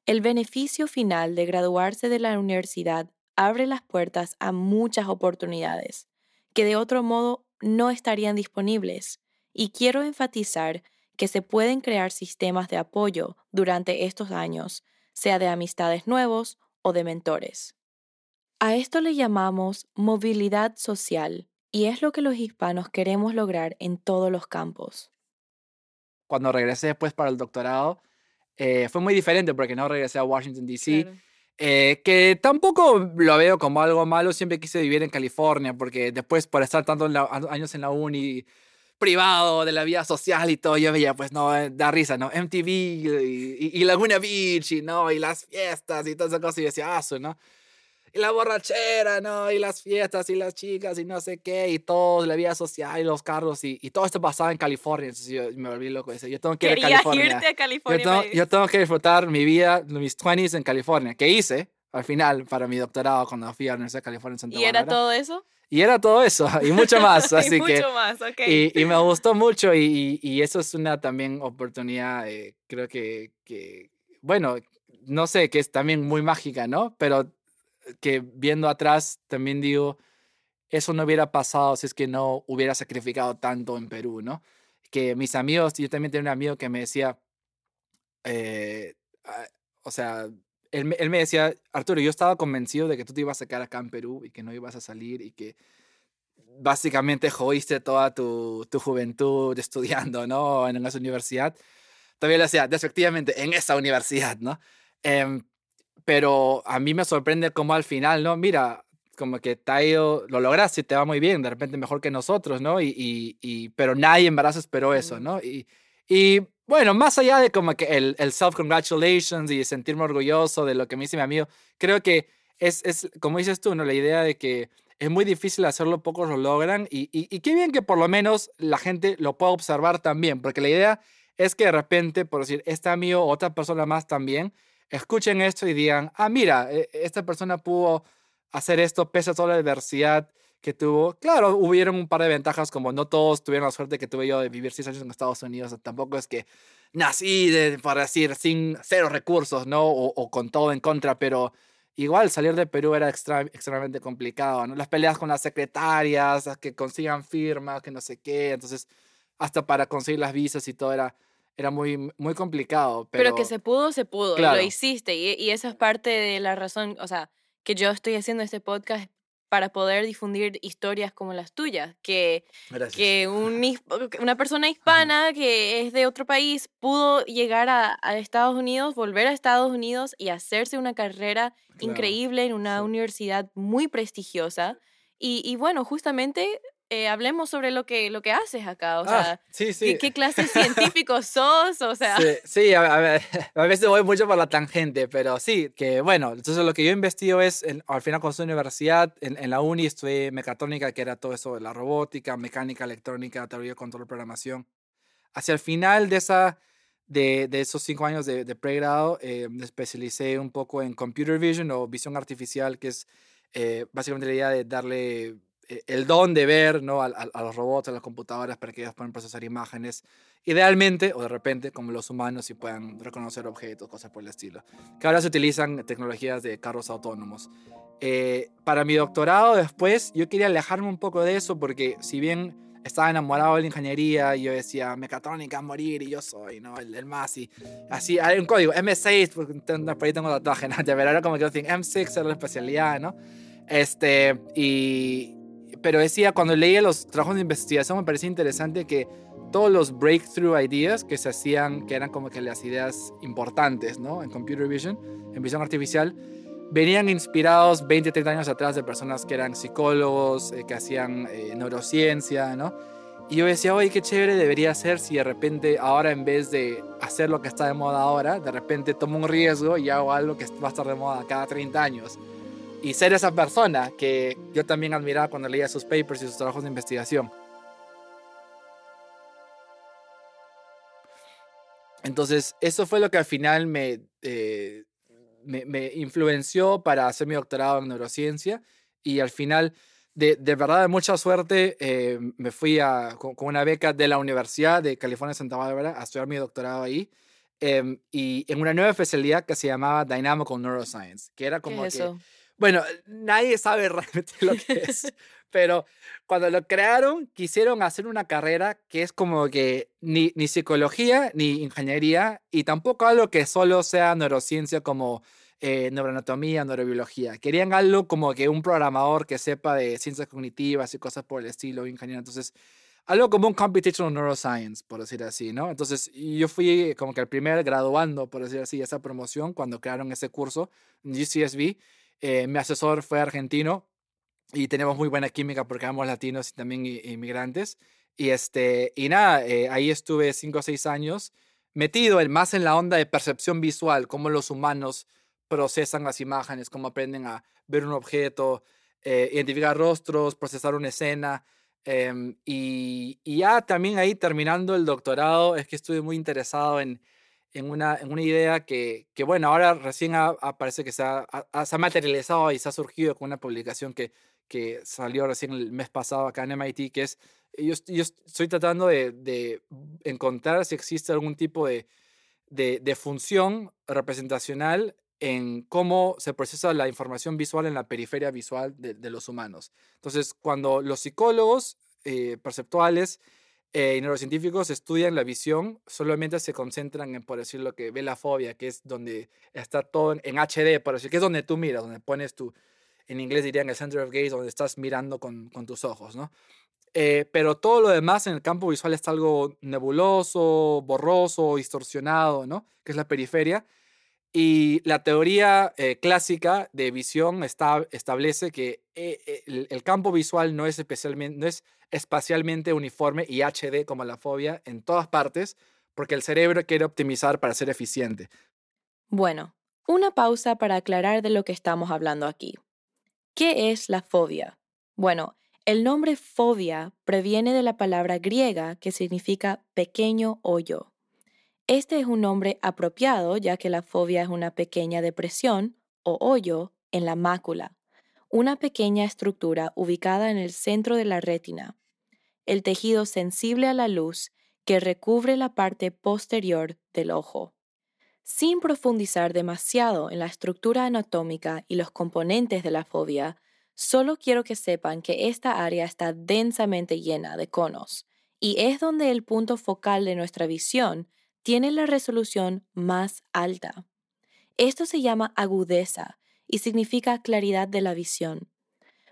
El beneficio final de graduarse de la universidad abre las puertas a muchas oportunidades que de otro modo no estarían disponibles y quiero enfatizar que se pueden crear sistemas de apoyo durante estos años, sea de amistades nuevos o de mentores. A esto le llamamos movilidad social y es lo que los hispanos queremos lograr en todos los campos. Cuando regresé después para el doctorado, eh, fue muy diferente porque no regresé a Washington, D.C. Claro. Eh, que tampoco lo veo como algo malo, siempre quise vivir en California porque después por estar tantos años en la uni privado de la vida social y todo, yo veía pues no, eh, da risa, ¿no? MTV y, y, y Laguna Beach y no, y las fiestas y todas esas cosas y decía, ah, ¿no? Y la borrachera, ¿no? Y las fiestas y las chicas y no sé qué, y todo, la vida social y los carros, y, y todo esto pasaba en California. Entonces yo me volví loco. Yo tengo que ir a California. irte a California. Yo tengo, yo tengo, que disfrutar mi vida, mis 20s en California, que hice al final para mi doctorado cuando fui a la Universidad de California en Santa ¿Y era todo eso? Y era todo eso, y mucho más. Así y que, mucho más, ok. Y, y, me gustó mucho, y, y, eso es una también oportunidad, eh, creo que, que, bueno, no sé, que es también muy mágica, ¿no? Pero que viendo atrás también digo, eso no hubiera pasado si es que no hubiera sacrificado tanto en Perú, ¿no? Que mis amigos, yo también tenía un amigo que me decía, eh, o sea, él, él, me decía, Arturo, yo estaba convencido de que tú te ibas a quedar acá en Perú y que no ibas a salir y que básicamente jodiste toda tu, tu juventud estudiando, ¿no? En esa universidad. Todavía le decía, efectivamente, en esa universidad, ¿no? Eh, pero a mí me sorprende cómo al final, ¿no? Mira, como que te ha ido, lo lograste, te va muy bien, de repente mejor que nosotros, ¿no? Y, y, y pero nadie en verdad esperó eso, ¿no? Y, y bueno, más allá de como que el, el self-congratulations y sentirme orgulloso de lo que me dice mi amigo, creo que es, es, como dices tú, ¿no? La idea de que es muy difícil hacerlo, pocos lo logran y, y, y qué bien que por lo menos la gente lo pueda observar también, porque la idea es que de repente, por decir, este amigo o otra persona más también, escuchen esto y digan, ah, mira, esta persona pudo hacer esto pese a toda la diversidad que tuvo. Claro, hubieron un par de ventajas, como no todos tuvieron la suerte que tuve yo de vivir seis años en Estados Unidos. Tampoco es que nací, de, para decir, sin cero recursos, ¿no? O, con todo en contra, pero igual salir de Perú era extremadamente complicado, ¿no? Las peleas con las secretarias, que consigan firmas, que no sé qué. Entonces, hasta para conseguir las visas y todo era era muy, muy complicado. Pero, pero que se pudo, se pudo. Claro. Lo hiciste. Y, y esa es parte de la razón, o sea, que yo estoy haciendo este podcast para poder difundir historias como las tuyas, que, que una persona hispana que es de otro país pudo llegar a, Estados Unidos, volver a Estados Unidos y hacerse una carrera increíble en una universidad muy prestigiosa. Y, y, bueno, justamente eh, hablemos sobre lo que, lo que haces acá. O ah, sea, ¿qué, clase de científico sos? O sea. Sí, a, veces voy mucho por la tangente, pero sí, que bueno, entonces lo que yo investigo es, al final con su universidad, en, la uni estudié mecatrónica, que era todo eso de la robótica, mecánica, electrónica, teoría, control, programación. Hacia el final de, esa, de, de esos cinco años de, de pregrado, eh, me especialicé un poco en computer vision o visión artificial, que es eh, básicamente la idea de darle el don de ver ¿no? a, los robots, a las computadoras para que ellos puedan procesar imágenes, idealmente o de repente como los humanos y puedan reconocer objetos, cosas por el estilo. Que ahora se utilizan tecnologías de carros autónomos. Eh, para mi doctorado después yo quería alejarme un poco de eso porque si bien estaba enamorado de la ingeniería y yo decía mecatrónica a morir y yo soy ¿no? el, el más y así hay un código M6 porque por ahí tengo tatuaje pero era como que yo decía M6 era la especialidad ¿no? este y pero decía, cuando leía los trabajos de investigación me parecía interesante que todos los breakthrough ideas que se hacían, que eran como que las ideas importantes, ¿no? En computer vision, en visión artificial, venían inspirados 20, 30 años atrás de personas que eran psicólogos, eh, que hacían eh, neurociencia, ¿no? Y yo decía, oye, qué chévere debería ser si de repente ahora en vez de hacer lo que está de moda ahora, de repente tomo un riesgo y hago algo que va a estar de moda cada 30 años y ser esa persona que yo también admiraba cuando leía sus papers y sus trabajos de investigación. Entonces, eso fue lo que al final me, eh, me, influenció para hacer mi doctorado en neurociencia y al final, de, de verdad, de mucha suerte, eh, me fui a, con, una beca de la Universidad de California, Santa Bárbara, a estudiar mi doctorado ahí. Em, y en una nueva especialidad que se llamaba Dynamical Neuroscience, que era como que bueno, nadie sabe realmente lo que es, pero cuando lo crearon, quisieron hacer una carrera que es como que ni, ni psicología ni ingeniería y tampoco algo que solo sea neurociencia como eh, neuroanatomía, neurobiología. Querían algo como que un programador que sepa de ciencias cognitivas y cosas por el estilo, ingeniero. Entonces, algo como un computational neuroscience, por decir así, ¿no? Entonces, yo fui como que el primer graduando, por decir así, esa promoción cuando crearon ese curso, UCSB. Eh, mi asesor fue argentino y tenemos muy buena química porque ambos latinos y también inmigrantes. Y, este, y nada, eh, ahí estuve cinco o seis años metido el más en la onda de percepción visual, cómo los humanos procesan las imágenes, cómo aprenden a ver un objeto, eh, identificar rostros, procesar una escena. Em, y, y, ya también ahí terminando el doctorado, es que estuve muy interesado en, en una, en una idea que, que, bueno, ahora recién parece que se ha, se ha, materializado y se ha surgido con una publicación que, que salió recién el mes pasado acá en MIT, que es, yo, yo estoy tratando de, de, encontrar si existe algún tipo de, de, de, función representacional en cómo se procesa la información visual en la periferia visual de, los humanos. Entonces, cuando los psicólogos eh, perceptuales eh, y neurocientíficos estudian la visión, solamente se concentran en, por decir lo que ve la fobia, que es donde está todo en, HD, por decir, que es donde tú miras, donde pones tu, en inglés dirían el center of gaze, donde estás mirando con, con tus ojos, ¿no? Eh, pero todo lo demás en el campo visual está algo nebuloso, borroso, distorsionado, ¿no? Que es la periferia. Y la teoría eh, clásica de visión establece que el, el, campo visual no es, especialmente, no es espacialmente uniforme y HD como la fobia en todas partes, porque el cerebro quiere optimizar para ser eficiente. Bueno, una pausa para aclarar de lo que estamos hablando aquí. ¿Qué es la fobia? Bueno, el nombre fobia proviene de la palabra griega que significa pequeño hoyo. Este es un nombre apropiado ya que la fobia es una pequeña depresión o hoyo en la mácula, una pequeña estructura ubicada en el centro de la retina, el tejido sensible a la luz que recubre la parte posterior del ojo. Sin profundizar demasiado en la estructura anatómica y los componentes de la fobia, solo quiero que sepan que esta área está densamente llena de conos y es donde el punto focal de nuestra visión tiene la resolución más alta. Esto se llama agudeza y significa claridad de la visión.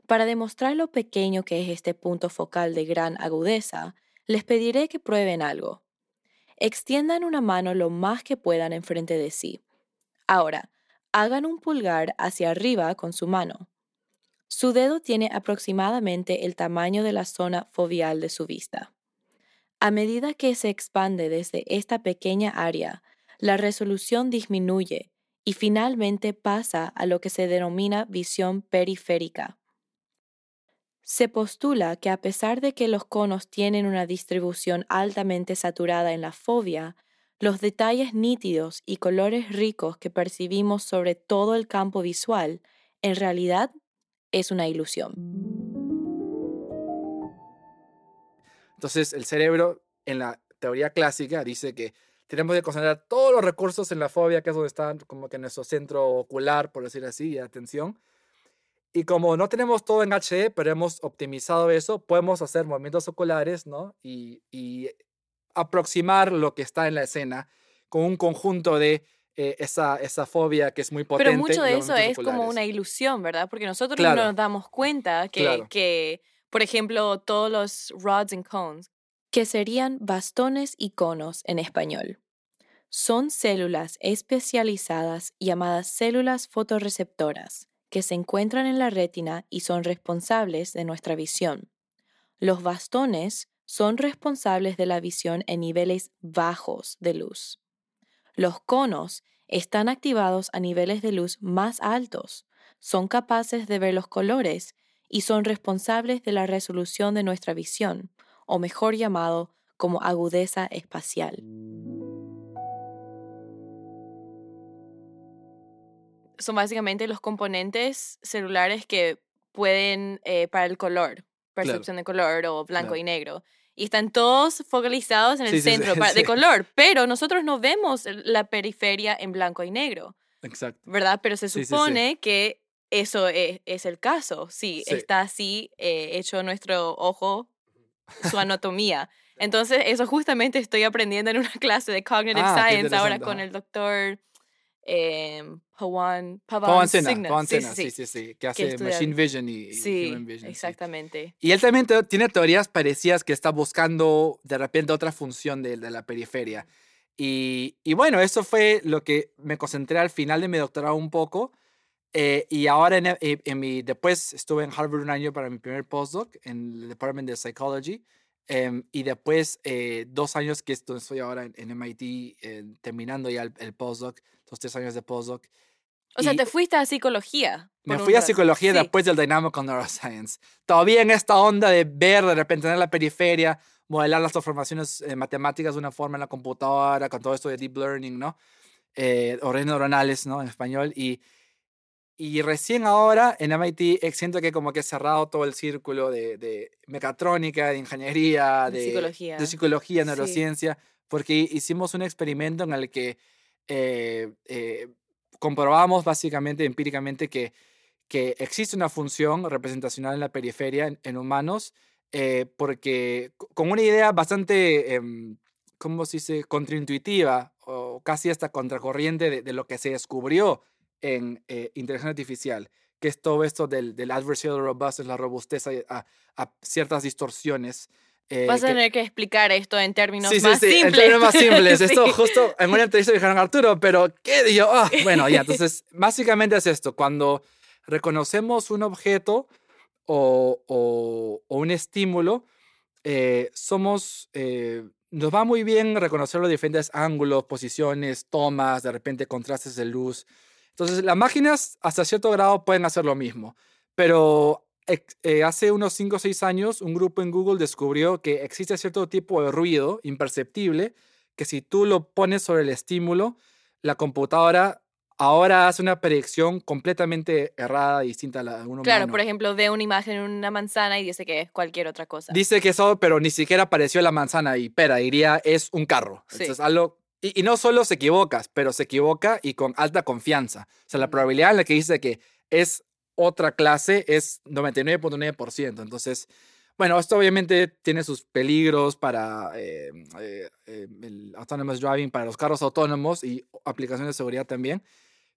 Para demostrar lo pequeño que es este punto focal de gran agudeza, les pediré que prueben algo. Extiendan una mano lo más que puedan enfrente de sí. Ahora, hagan un pulgar hacia arriba con su mano. Su dedo tiene aproximadamente el tamaño de la zona foveal de su vista. A medida que se expande desde esta pequeña área, la resolución disminuye y finalmente pasa a lo que se denomina visión periférica. Se postula que a pesar de que los conos tienen una distribución altamente saturada en la fobia, los detalles nítidos y colores ricos que percibimos sobre todo el campo visual en realidad es una ilusión. Entonces el cerebro en la teoría clásica dice que tenemos que concentrar todos los recursos en la fobia, que es donde está como que nuestro centro ocular, por decir así, de atención y como no tenemos todo en HD, pero hemos optimizado eso, podemos hacer movimientos oculares, ¿no? Y, y aproximar lo que está en la escena con un conjunto de eh, esa, esa fobia que es muy potente. Pero mucho de eso es como una ilusión, ¿verdad? Porque nosotros no nos damos cuenta que, que, por ejemplo, todos los rods and cones, que serían bastones y conos en español, son células especializadas llamadas células fotorreceptoras que se encuentran en la retina y son responsables de nuestra visión. Los bastones son responsables de la visión en niveles bajos de luz. Los conos están activados a niveles de luz más altos, son capaces de ver los colores y son responsables de la resolución de nuestra visión, o mejor llamado como agudeza espacial. son básicamente los componentes celulares que pueden eh, para el color, percepción de color o blanco y negro. Y están todos focalizados en el centro de color, pero nosotros no vemos la periferia en blanco y negro. Exacto. ¿Verdad? Pero se supone que eso es, es, el caso. Sí, está así eh, hecho nuestro ojo, su anatomía. Entonces, eso justamente estoy aprendiendo en una clase de Cognitive ah, Science ahora con el doctor eh, Pawan, Pawan Sena, sí, sí, sí, que hace Machine Vision y, Human Vision. Exactamente. Y él también tiene teorías parecidas que está buscando de repente otra función de, de la periferia. Y, y, bueno, eso fue lo que me concentré al final de mi doctorado un poco. Eh, y ahora, en, en, mi, después estuve en Harvard un año para mi primer postdoc en el Department of Psychology. Em, y después, eh, dos años que estoy ahora en, MIT, eh, terminando ya el, postdoc, los tres años de postdoc. O sea, te fuiste a psicología. Me fui a psicología después del Dynamical Neuroscience. Todavía en esta onda de ver, de repente, en la periferia, modelar las transformaciones eh, matemáticas de una forma en la computadora, con todo esto de deep learning, ¿no? o redes neuronales, ¿no? En español. Y y recién ahora en MIT siento que como que he cerrado todo el círculo de, de mecatrónica, de ingeniería, de, psicología, de psicología. neurociencia, porque hicimos un experimento en el que eh, eh, comprobamos básicamente, empíricamente, que, que existe una función representacional en la periferia en, humanos, eh, porque con una idea bastante, em, ¿cómo se dice?, contraintuitiva o casi hasta contracorriente de, de lo que se descubrió en eh, inteligencia artificial, que es todo esto del, del adversarial robustness, la robustez a, a, ciertas distorsiones. Eh, Vas a tener que explicar esto en términos más sí, simples. En términos más simples. Esto justo en una entrevista dijeron Arturo, pero ¿qué? yo, ah, bueno, ya, entonces, básicamente es esto. Cuando reconocemos un objeto o, o, un estímulo, eh, somos, nos va muy bien reconocer los diferentes ángulos, posiciones, tomas, de repente contrastes de luz. Entonces, las máquinas hasta cierto grado pueden hacer lo mismo, pero eh, hace unos 5 o 6 años un grupo en Google descubrió que existe cierto tipo de ruido imperceptible que si tú lo pones sobre el estímulo, la computadora ahora hace una predicción completamente errada, distinta a la de un humano. Claro, por ejemplo, ve una imagen en una manzana y dice que es cualquier otra cosa. Dice que eso, pero ni siquiera apareció la manzana y pera, diría es un carro. Entonces, algo y, no solo se equivocas, pero se equivoca y con alta confianza. O sea, la probabilidad en la que dice que es otra clase es 99.9%. Entonces, bueno, esto obviamente tiene sus peligros para eh, eh, eh, el autonomous driving, para los carros autónomos y aplicaciones de seguridad también.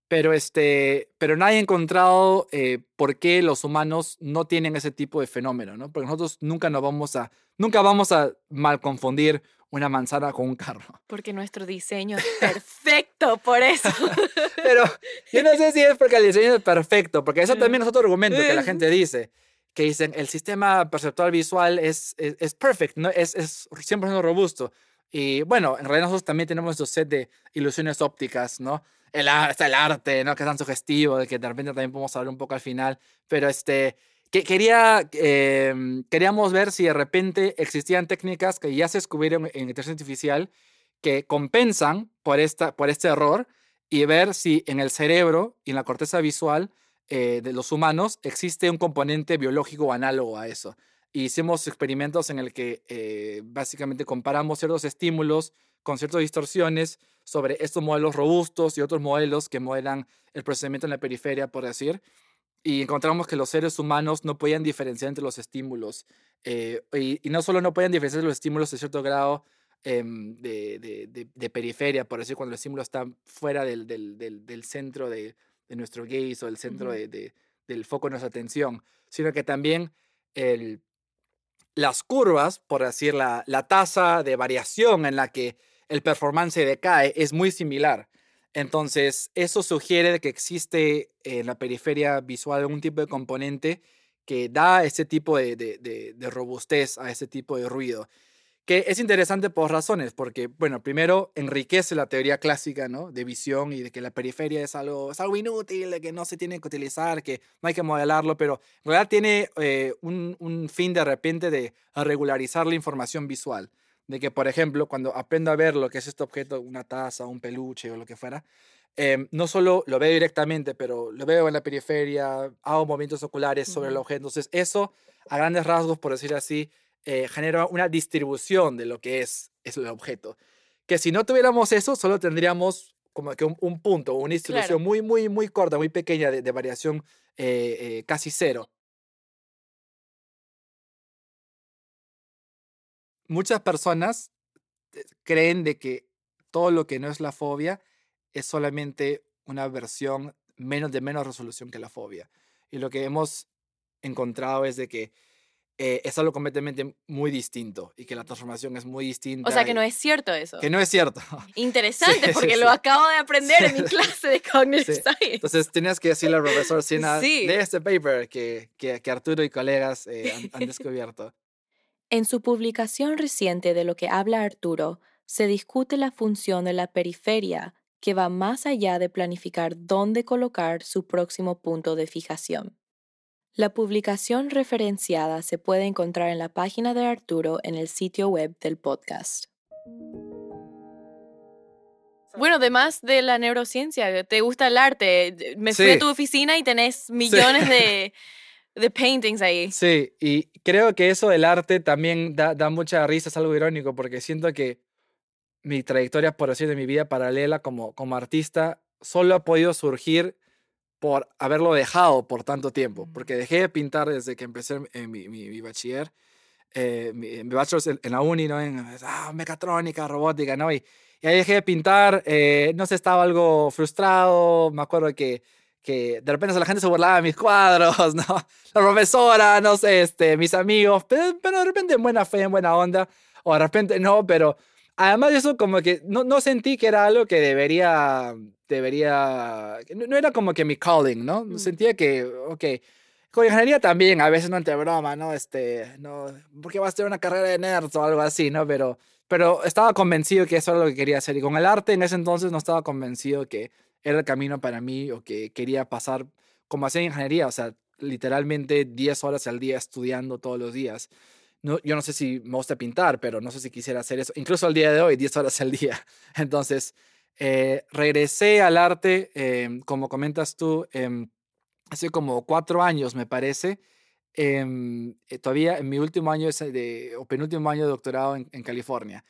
pero, este, pero nadie ha encontrado eh, por qué los humanos no tienen ese tipo de fenómeno, ¿no? Porque nosotros nunca nos vamos a, nunca vamos a mal confundir una manzana con un carro. Porque nuestro diseño es perfecto, por eso. pero yo no sé si es porque el diseño es perfecto, porque eso también es otro argumento que la gente dice, que dicen el sistema perceptual visual es, es, es perfect, ¿no? es, es 100% robusto. Y bueno, en realidad nosotros también tenemos nuestro set de ilusiones ópticas, ¿no? El, está el arte, ¿no? Que es tan sugestivo, de que de repente también podemos hablar un poco al final. Pero este, em, queríamos ver si de repente existían técnicas que ya se descubrieron en inteligencia artificial que compensan por este error y ver si en el cerebro y en la corteza visual eh, de los humanos existe un componente biológico análogo a eso. Hicimos experimentos en el que eh, básicamente comparamos ciertos estímulos con ciertas distorsiones sobre estos modelos robustos y otros modelos que modelan el procesamiento en la periferia, por decir, y encontramos que los seres humanos no podían diferenciar entre los estímulos. Eh, y, no solo no podían diferenciar los estímulos de cierto grado em, de, de, periferia, por decir, cuando el estímulo está fuera del, del, del, centro de, nuestro gaze o el centro del foco de nuestra atención, sino que también el, las curvas, por decir, la, la tasa de variación en la que el performance decae es muy similar. Entonces, eso sugiere que existe en la periferia visual algún tipo de componente que da ese tipo de, robustez a ese tipo de ruido que es interesante por razones, porque, bueno, primero enriquece la teoría clásica, ¿no? De visión y de que la periferia es algo, es inútil, de que no se tiene que utilizar, que no hay que modelarlo, pero en realidad tiene eh, un, fin de repente de regularizar la información visual. De que, por ejemplo, cuando aprendo a ver lo que es este objeto, una taza, un peluche o lo que fuera, em, no solo lo veo directamente, pero lo veo en la periferia, hago movimientos oculares sobre el objeto. Entonces, eso, a grandes rasgos, por decir así, eh, genera una distribución de lo que es, es el objeto. Que si no tuviéramos eso, solo tendríamos como que un, punto, una distribución muy, muy, muy corta, muy pequeña de, variación eh, eh, casi cero. Muchas personas creen de que todo lo que no es la fobia es solamente una versión menos de menos resolución que la fobia. Y lo que hemos encontrado es de que eh, es algo completamente muy distinto y que la transformación es muy distinta. O sea, que no es cierto eso. Que no es cierto. Interesante, porque lo acabo de aprender en mi clase de Cognitive Science. Entonces, tenías que decirle al profesor Sina de este paper que, que, que, Arturo y colegas eh, han, han descubierto. En su publicación reciente de lo que habla Arturo, se discute la función de la periferia que va más allá de planificar dónde colocar su próximo punto de fijación. La publicación referenciada se puede encontrar en la página de Arturo en el sitio web del podcast. Bueno, además de la neurociencia, te gusta el arte. Me fui a tu oficina y tenés millones de, de, paintings ahí. Sí, y creo que eso del arte también da, da mucha risa, es algo irónico, porque siento que mi trayectoria, por decir, de mi vida paralela como, como artista, solo ha podido surgir por haberlo dejado por tanto tiempo, porque dejé de pintar desde que empecé en mi, mi, bachiller, eh, mi, mi, bachelor en la uni, ¿no? En ah, mecatrónica, robótica, ¿no? Y, y, ahí dejé de pintar, eh, no sé, estaba algo frustrado, me acuerdo que, que de repente la gente se burlaba de mis cuadros, ¿no? La profesora, no sé, este, mis amigos, pero, pero de repente en buena fe, en buena onda, o de repente no, pero además de eso como que no, no sentí que era algo que debería debería, no, era como que mi calling, ¿no? Mm. Sentía que, ok, con ingeniería también, a veces no entre broma, ¿no? Este, no, porque vas a tener una carrera de nerds o algo así, ¿no? Pero, pero estaba convencido que eso era lo que quería hacer. Y con el arte en ese entonces no estaba convencido que era el camino para mí o que quería pasar como hacer ingeniería, o sea, literalmente 10 horas al día estudiando todos los días. No, yo no sé si me gusta pintar, pero no sé si quisiera hacer eso. Incluso al día de hoy, 10 horas al día. Entonces, eh, regresé al arte, em, como comentas tú, em, hace como cuatro años, me parece. Em, eh, todavía en mi último año de, o penúltimo año de doctorado en, California.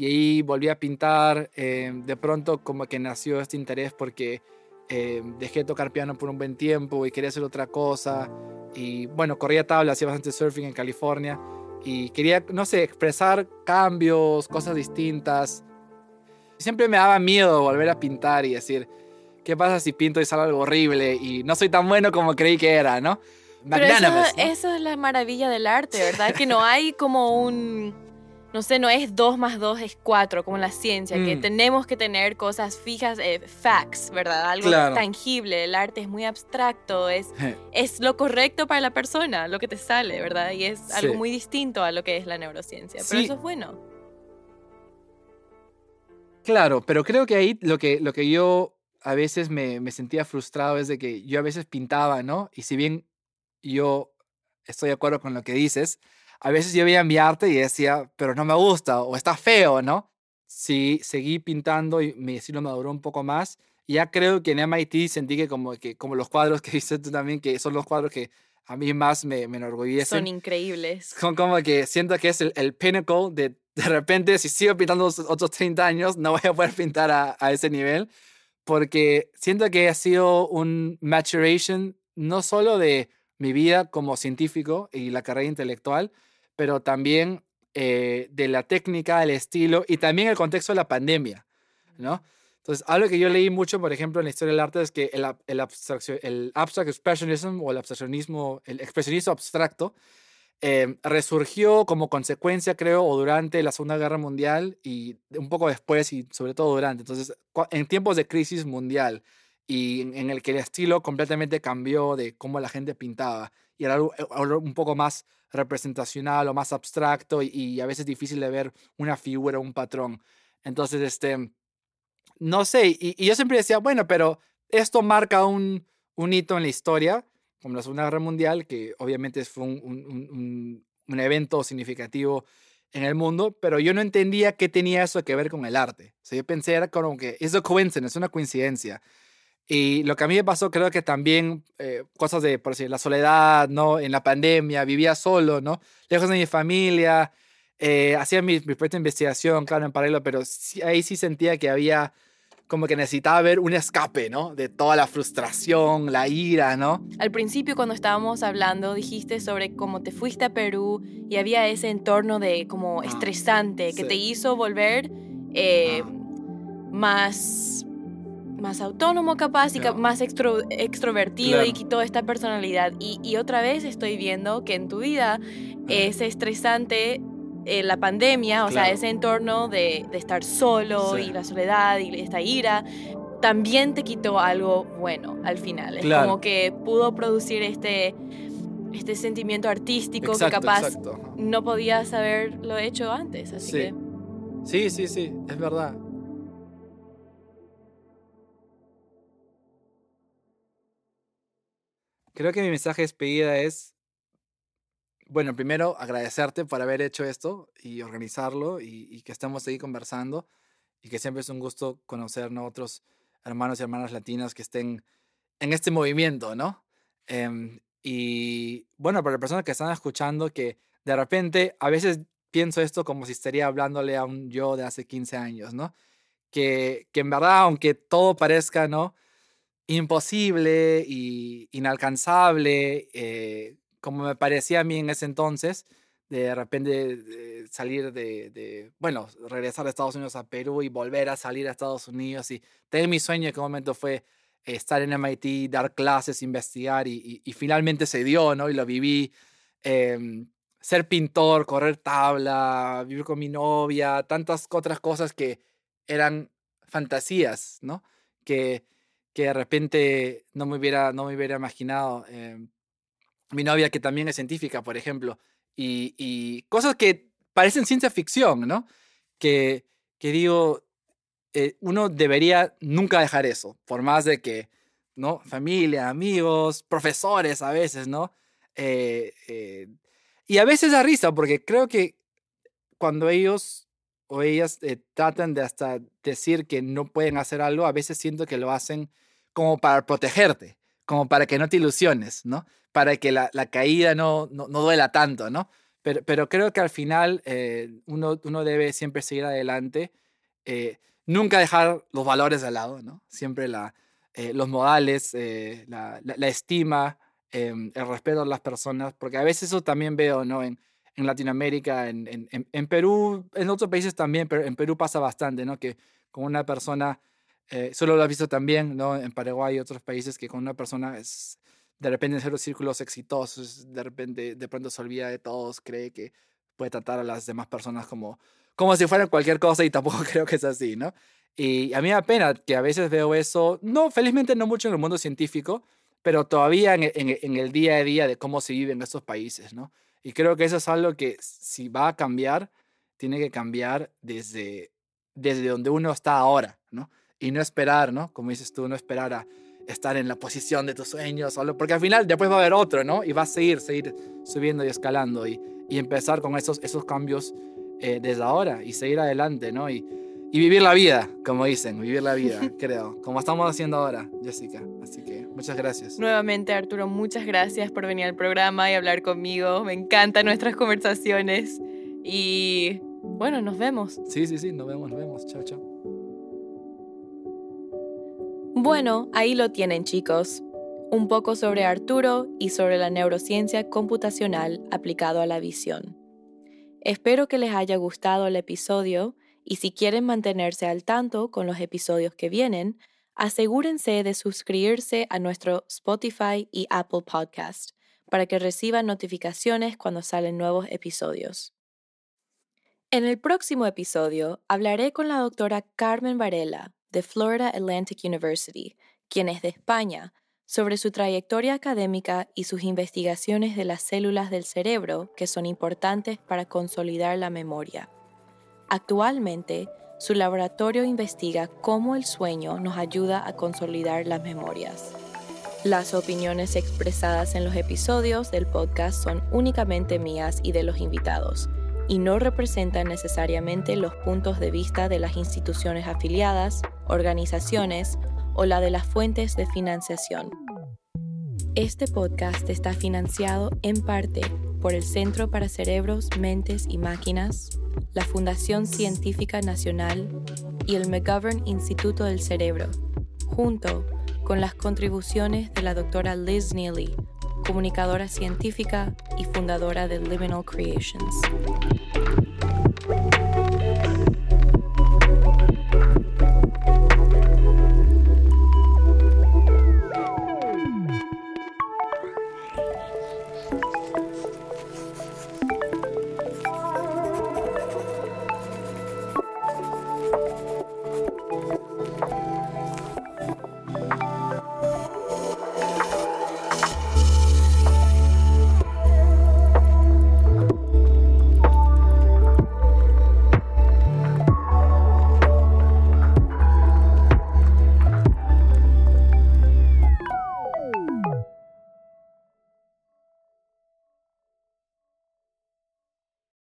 Y ahí volví a pintar. de pronto, como que nació este interés porque dejé de tocar piano por un buen tiempo y quería hacer otra cosa. Y bueno, corría tabla, hacía bastante surfing en California. Y quería, no sé, expresar cambios, cosas distintas siempre me daba miedo volver a pintar y decir, ¿qué pasa si pinto y sale algo horrible y no soy tan bueno como creí que era, ¿no? Pero eso, eso es la maravilla del arte, ¿verdad? que no hay como un no sé, no es 2 más 2 es 4, como en la ciencia, que Mm. tenemos que tener cosas fijas, eh, facts, ¿verdad? Algo Claro. tangible. El arte es muy abstracto, es, es lo correcto para la persona, lo que te sale, ¿verdad? Y es algo muy distinto a lo que es la neurociencia. Pero eso es bueno. Claro, pero creo que ahí lo que, lo que yo a veces me, me sentía frustrado es de que yo a veces pintaba, ¿no? Y si bien yo estoy de acuerdo con lo que dices, a veces yo veía mi arte y decía, pero no me gusta o está feo, ¿no? Sí, seguí pintando y mi estilo maduró un poco más. Y ya creo que en MIT sentí que como, que como los cuadros que dices tú también, que son los cuadros que a mí más me, me enorgullecen Son increíbles. son como que siento que es el, el pinnacle de de repente si sigo pintando otros 30 años no voy a poder pintar a, a ese nivel porque siento que ha sido un maturation no solo de mi vida como científico y la carrera intelectual pero también eh, de la técnica, el estilo y también el contexto de la pandemia, ¿no? Entonces, algo que yo leí mucho, por ejemplo, en la historia del arte es que el, el, el abstract expressionism o el abstraccionismo, el expresionismo abstracto, eh, resurgió como consecuencia, creo, o durante la Segunda Guerra Mundial y un poco después y sobre todo durante. Entonces, en tiempos de crisis mundial y en, en el que el estilo completamente cambió de cómo la gente pintaba y era algo, algo un poco más representacional o más abstracto y, y a veces difícil de ver una figura, un patrón. Entonces, este, no sé, y, y yo siempre decía, bueno, pero esto marca un, un hito en la historia, como la Segunda Guerra Mundial, que obviamente fue un, un- un- evento significativo en el mundo, pero yo no entendía qué tenía eso que ver con el arte. O sea, yo pensé, era como que es a coincidence, es una coincidencia. Y lo que a mí me pasó, creo que también eh, cosas de, por decir, la soledad, ¿no? En la pandemia, vivía solo, ¿no? Lejos de mi familia, eh, hacía mi, mi propia investigación, claro, en paralelo, pero sí- ahí sí sentía que había como que necesitaba ver un escape, ¿no? De toda la frustración, la ira, ¿no? Al principio, cuando estábamos hablando, dijiste sobre cómo te fuiste a Perú y había ese entorno de como Ah, estresante que sí. te hizo volver eh, Ah. más, más autónomo capaz y más extro- extrovertido y Claro. quitó esta personalidad. Y, y otra vez estoy viendo que en tu vida es estresante eh, la pandemia, o sea, Claro. ese entorno de, de estar solo Sí. y la soledad y esta ira, también te quitó algo bueno al final. Es Claro. como que pudo producir este, este sentimiento artístico Exacto, que capaz exacto. no podías haberlo hecho antes. Así Sí. que Sí, sí, sí, es verdad. Creo que mi mensaje de despedida es, bueno, primero agradecerte por haber hecho esto y organizarlo y, y que estemos ahí conversando y que siempre es un gusto conocer ¿no? otros hermanos y hermanas latinas que estén en este movimiento, ¿no? Em, y bueno, para las personas que están escuchando, que de repente a veces pienso esto como si estaría hablándole a un yo de hace 15 años, ¿no? Que, que en verdad, aunque todo parezca, ¿no? Imposible y inalcanzable, eh, como me parecía a mí en ese entonces, de repente eh, salir de, de, bueno, regresar de Estados Unidos a Perú y volver a salir a Estados Unidos. Y también mi sueño en aquel momento fue estar en MIT, dar clases, investigar y finalmente se dio, ¿no? Y lo viví. em, ser pintor, correr tabla, vivir con mi novia, tantas otras cosas que eran fantasías, ¿no? Que, que de repente no me hubiera, no me hubiera imaginado. em, mi novia, que también es científica, por ejemplo, y, cosas que parecen ciencia ficción, ¿no? Que, que digo, eh, uno debería nunca dejar eso, por más de que, ¿no? Familia, amigos, profesores a veces, ¿no? Eh, eh, y a veces da risa, porque creo que cuando ellos o ellas eh, tratan de hasta decir que no pueden hacer algo, a veces siento que lo hacen como para protegerte, como para que no te ilusiones, ¿no? Para que la, la caída no, no, no duela tanto, ¿no? Pero, pero creo que al final eh, uno, uno debe siempre seguir adelante, eh, nunca dejar los valores de lado, ¿no? Siempre la, eh, los modales, eh, la, la- estima, em, el respeto a las personas, porque a veces eso también veo, ¿no? En, en Latinoamérica, en, en, en- en Perú, en otros países también, pero en Perú pasa bastante, ¿no? Que con una persona Eh, solo lo has visto también, ¿no? En Paraguay y otros países que con una persona es de repente en los círculos exitosos, de repente de pronto se olvida de todos, cree que puede tratar a las demás personas como, como si fueran cualquier cosa y tampoco creo que es así, ¿no? Y a mí me da pena que a veces veo eso, no, felizmente no mucho en el mundo científico, pero todavía en, en, el día a día de cómo se vive en estos países, ¿no? Y creo que eso es algo que si va a cambiar, tiene que cambiar desde, desde donde uno está ahora, ¿no? Y no esperar, ¿no? Como dices tú, no esperar a estar en la posición de tus sueños, solo, porque al final después va a haber otro, ¿no? Y va a seguir, seguir subiendo y escalando y, y empezar con esos, esos cambios eh, desde ahora y seguir adelante, ¿no? Y, y vivir la vida, como dicen, vivir la vida, creo, como estamos haciendo ahora, Jessica. Así que muchas gracias. Nuevamente, Arturo, muchas gracias por venir al programa y hablar conmigo. Me encantan nuestras conversaciones y bueno, nos vemos. Sí, sí, sí, nos vemos, nos vemos. Chao, chao. Bueno, ahí lo tienen chicos. Un poco sobre Arturo y sobre la neurociencia computacional aplicado a la visión. Espero que les haya gustado el episodio y si quieren mantenerse al tanto con los episodios que vienen, asegúrense de suscribirse a nuestro Spotify y Apple Podcast para que reciban notificaciones cuando salen nuevos episodios. En el próximo episodio hablaré con la doctora Carmen Varela de Florida Atlantic University, quien es de España, sobre su trayectoria académica y sus investigaciones de las células del cerebro que son importantes para consolidar la memoria. Actualmente, su laboratorio investiga cómo el sueño nos ayuda a consolidar las memorias. Las opiniones expresadas en los episodios del podcast son únicamente mías y de los invitados y no representan necesariamente los puntos de vista de las instituciones afiliadas, organizaciones o la de las fuentes de financiación. Este podcast está financiado en parte por el Centro para Cerebros, Mentes y Máquinas, la Fundación Científica Nacional y el McGovern Instituto del Cerebro, junto con las contribuciones de la doctora Liz Neely, comunicadora científica y fundadora de Liminal Creations.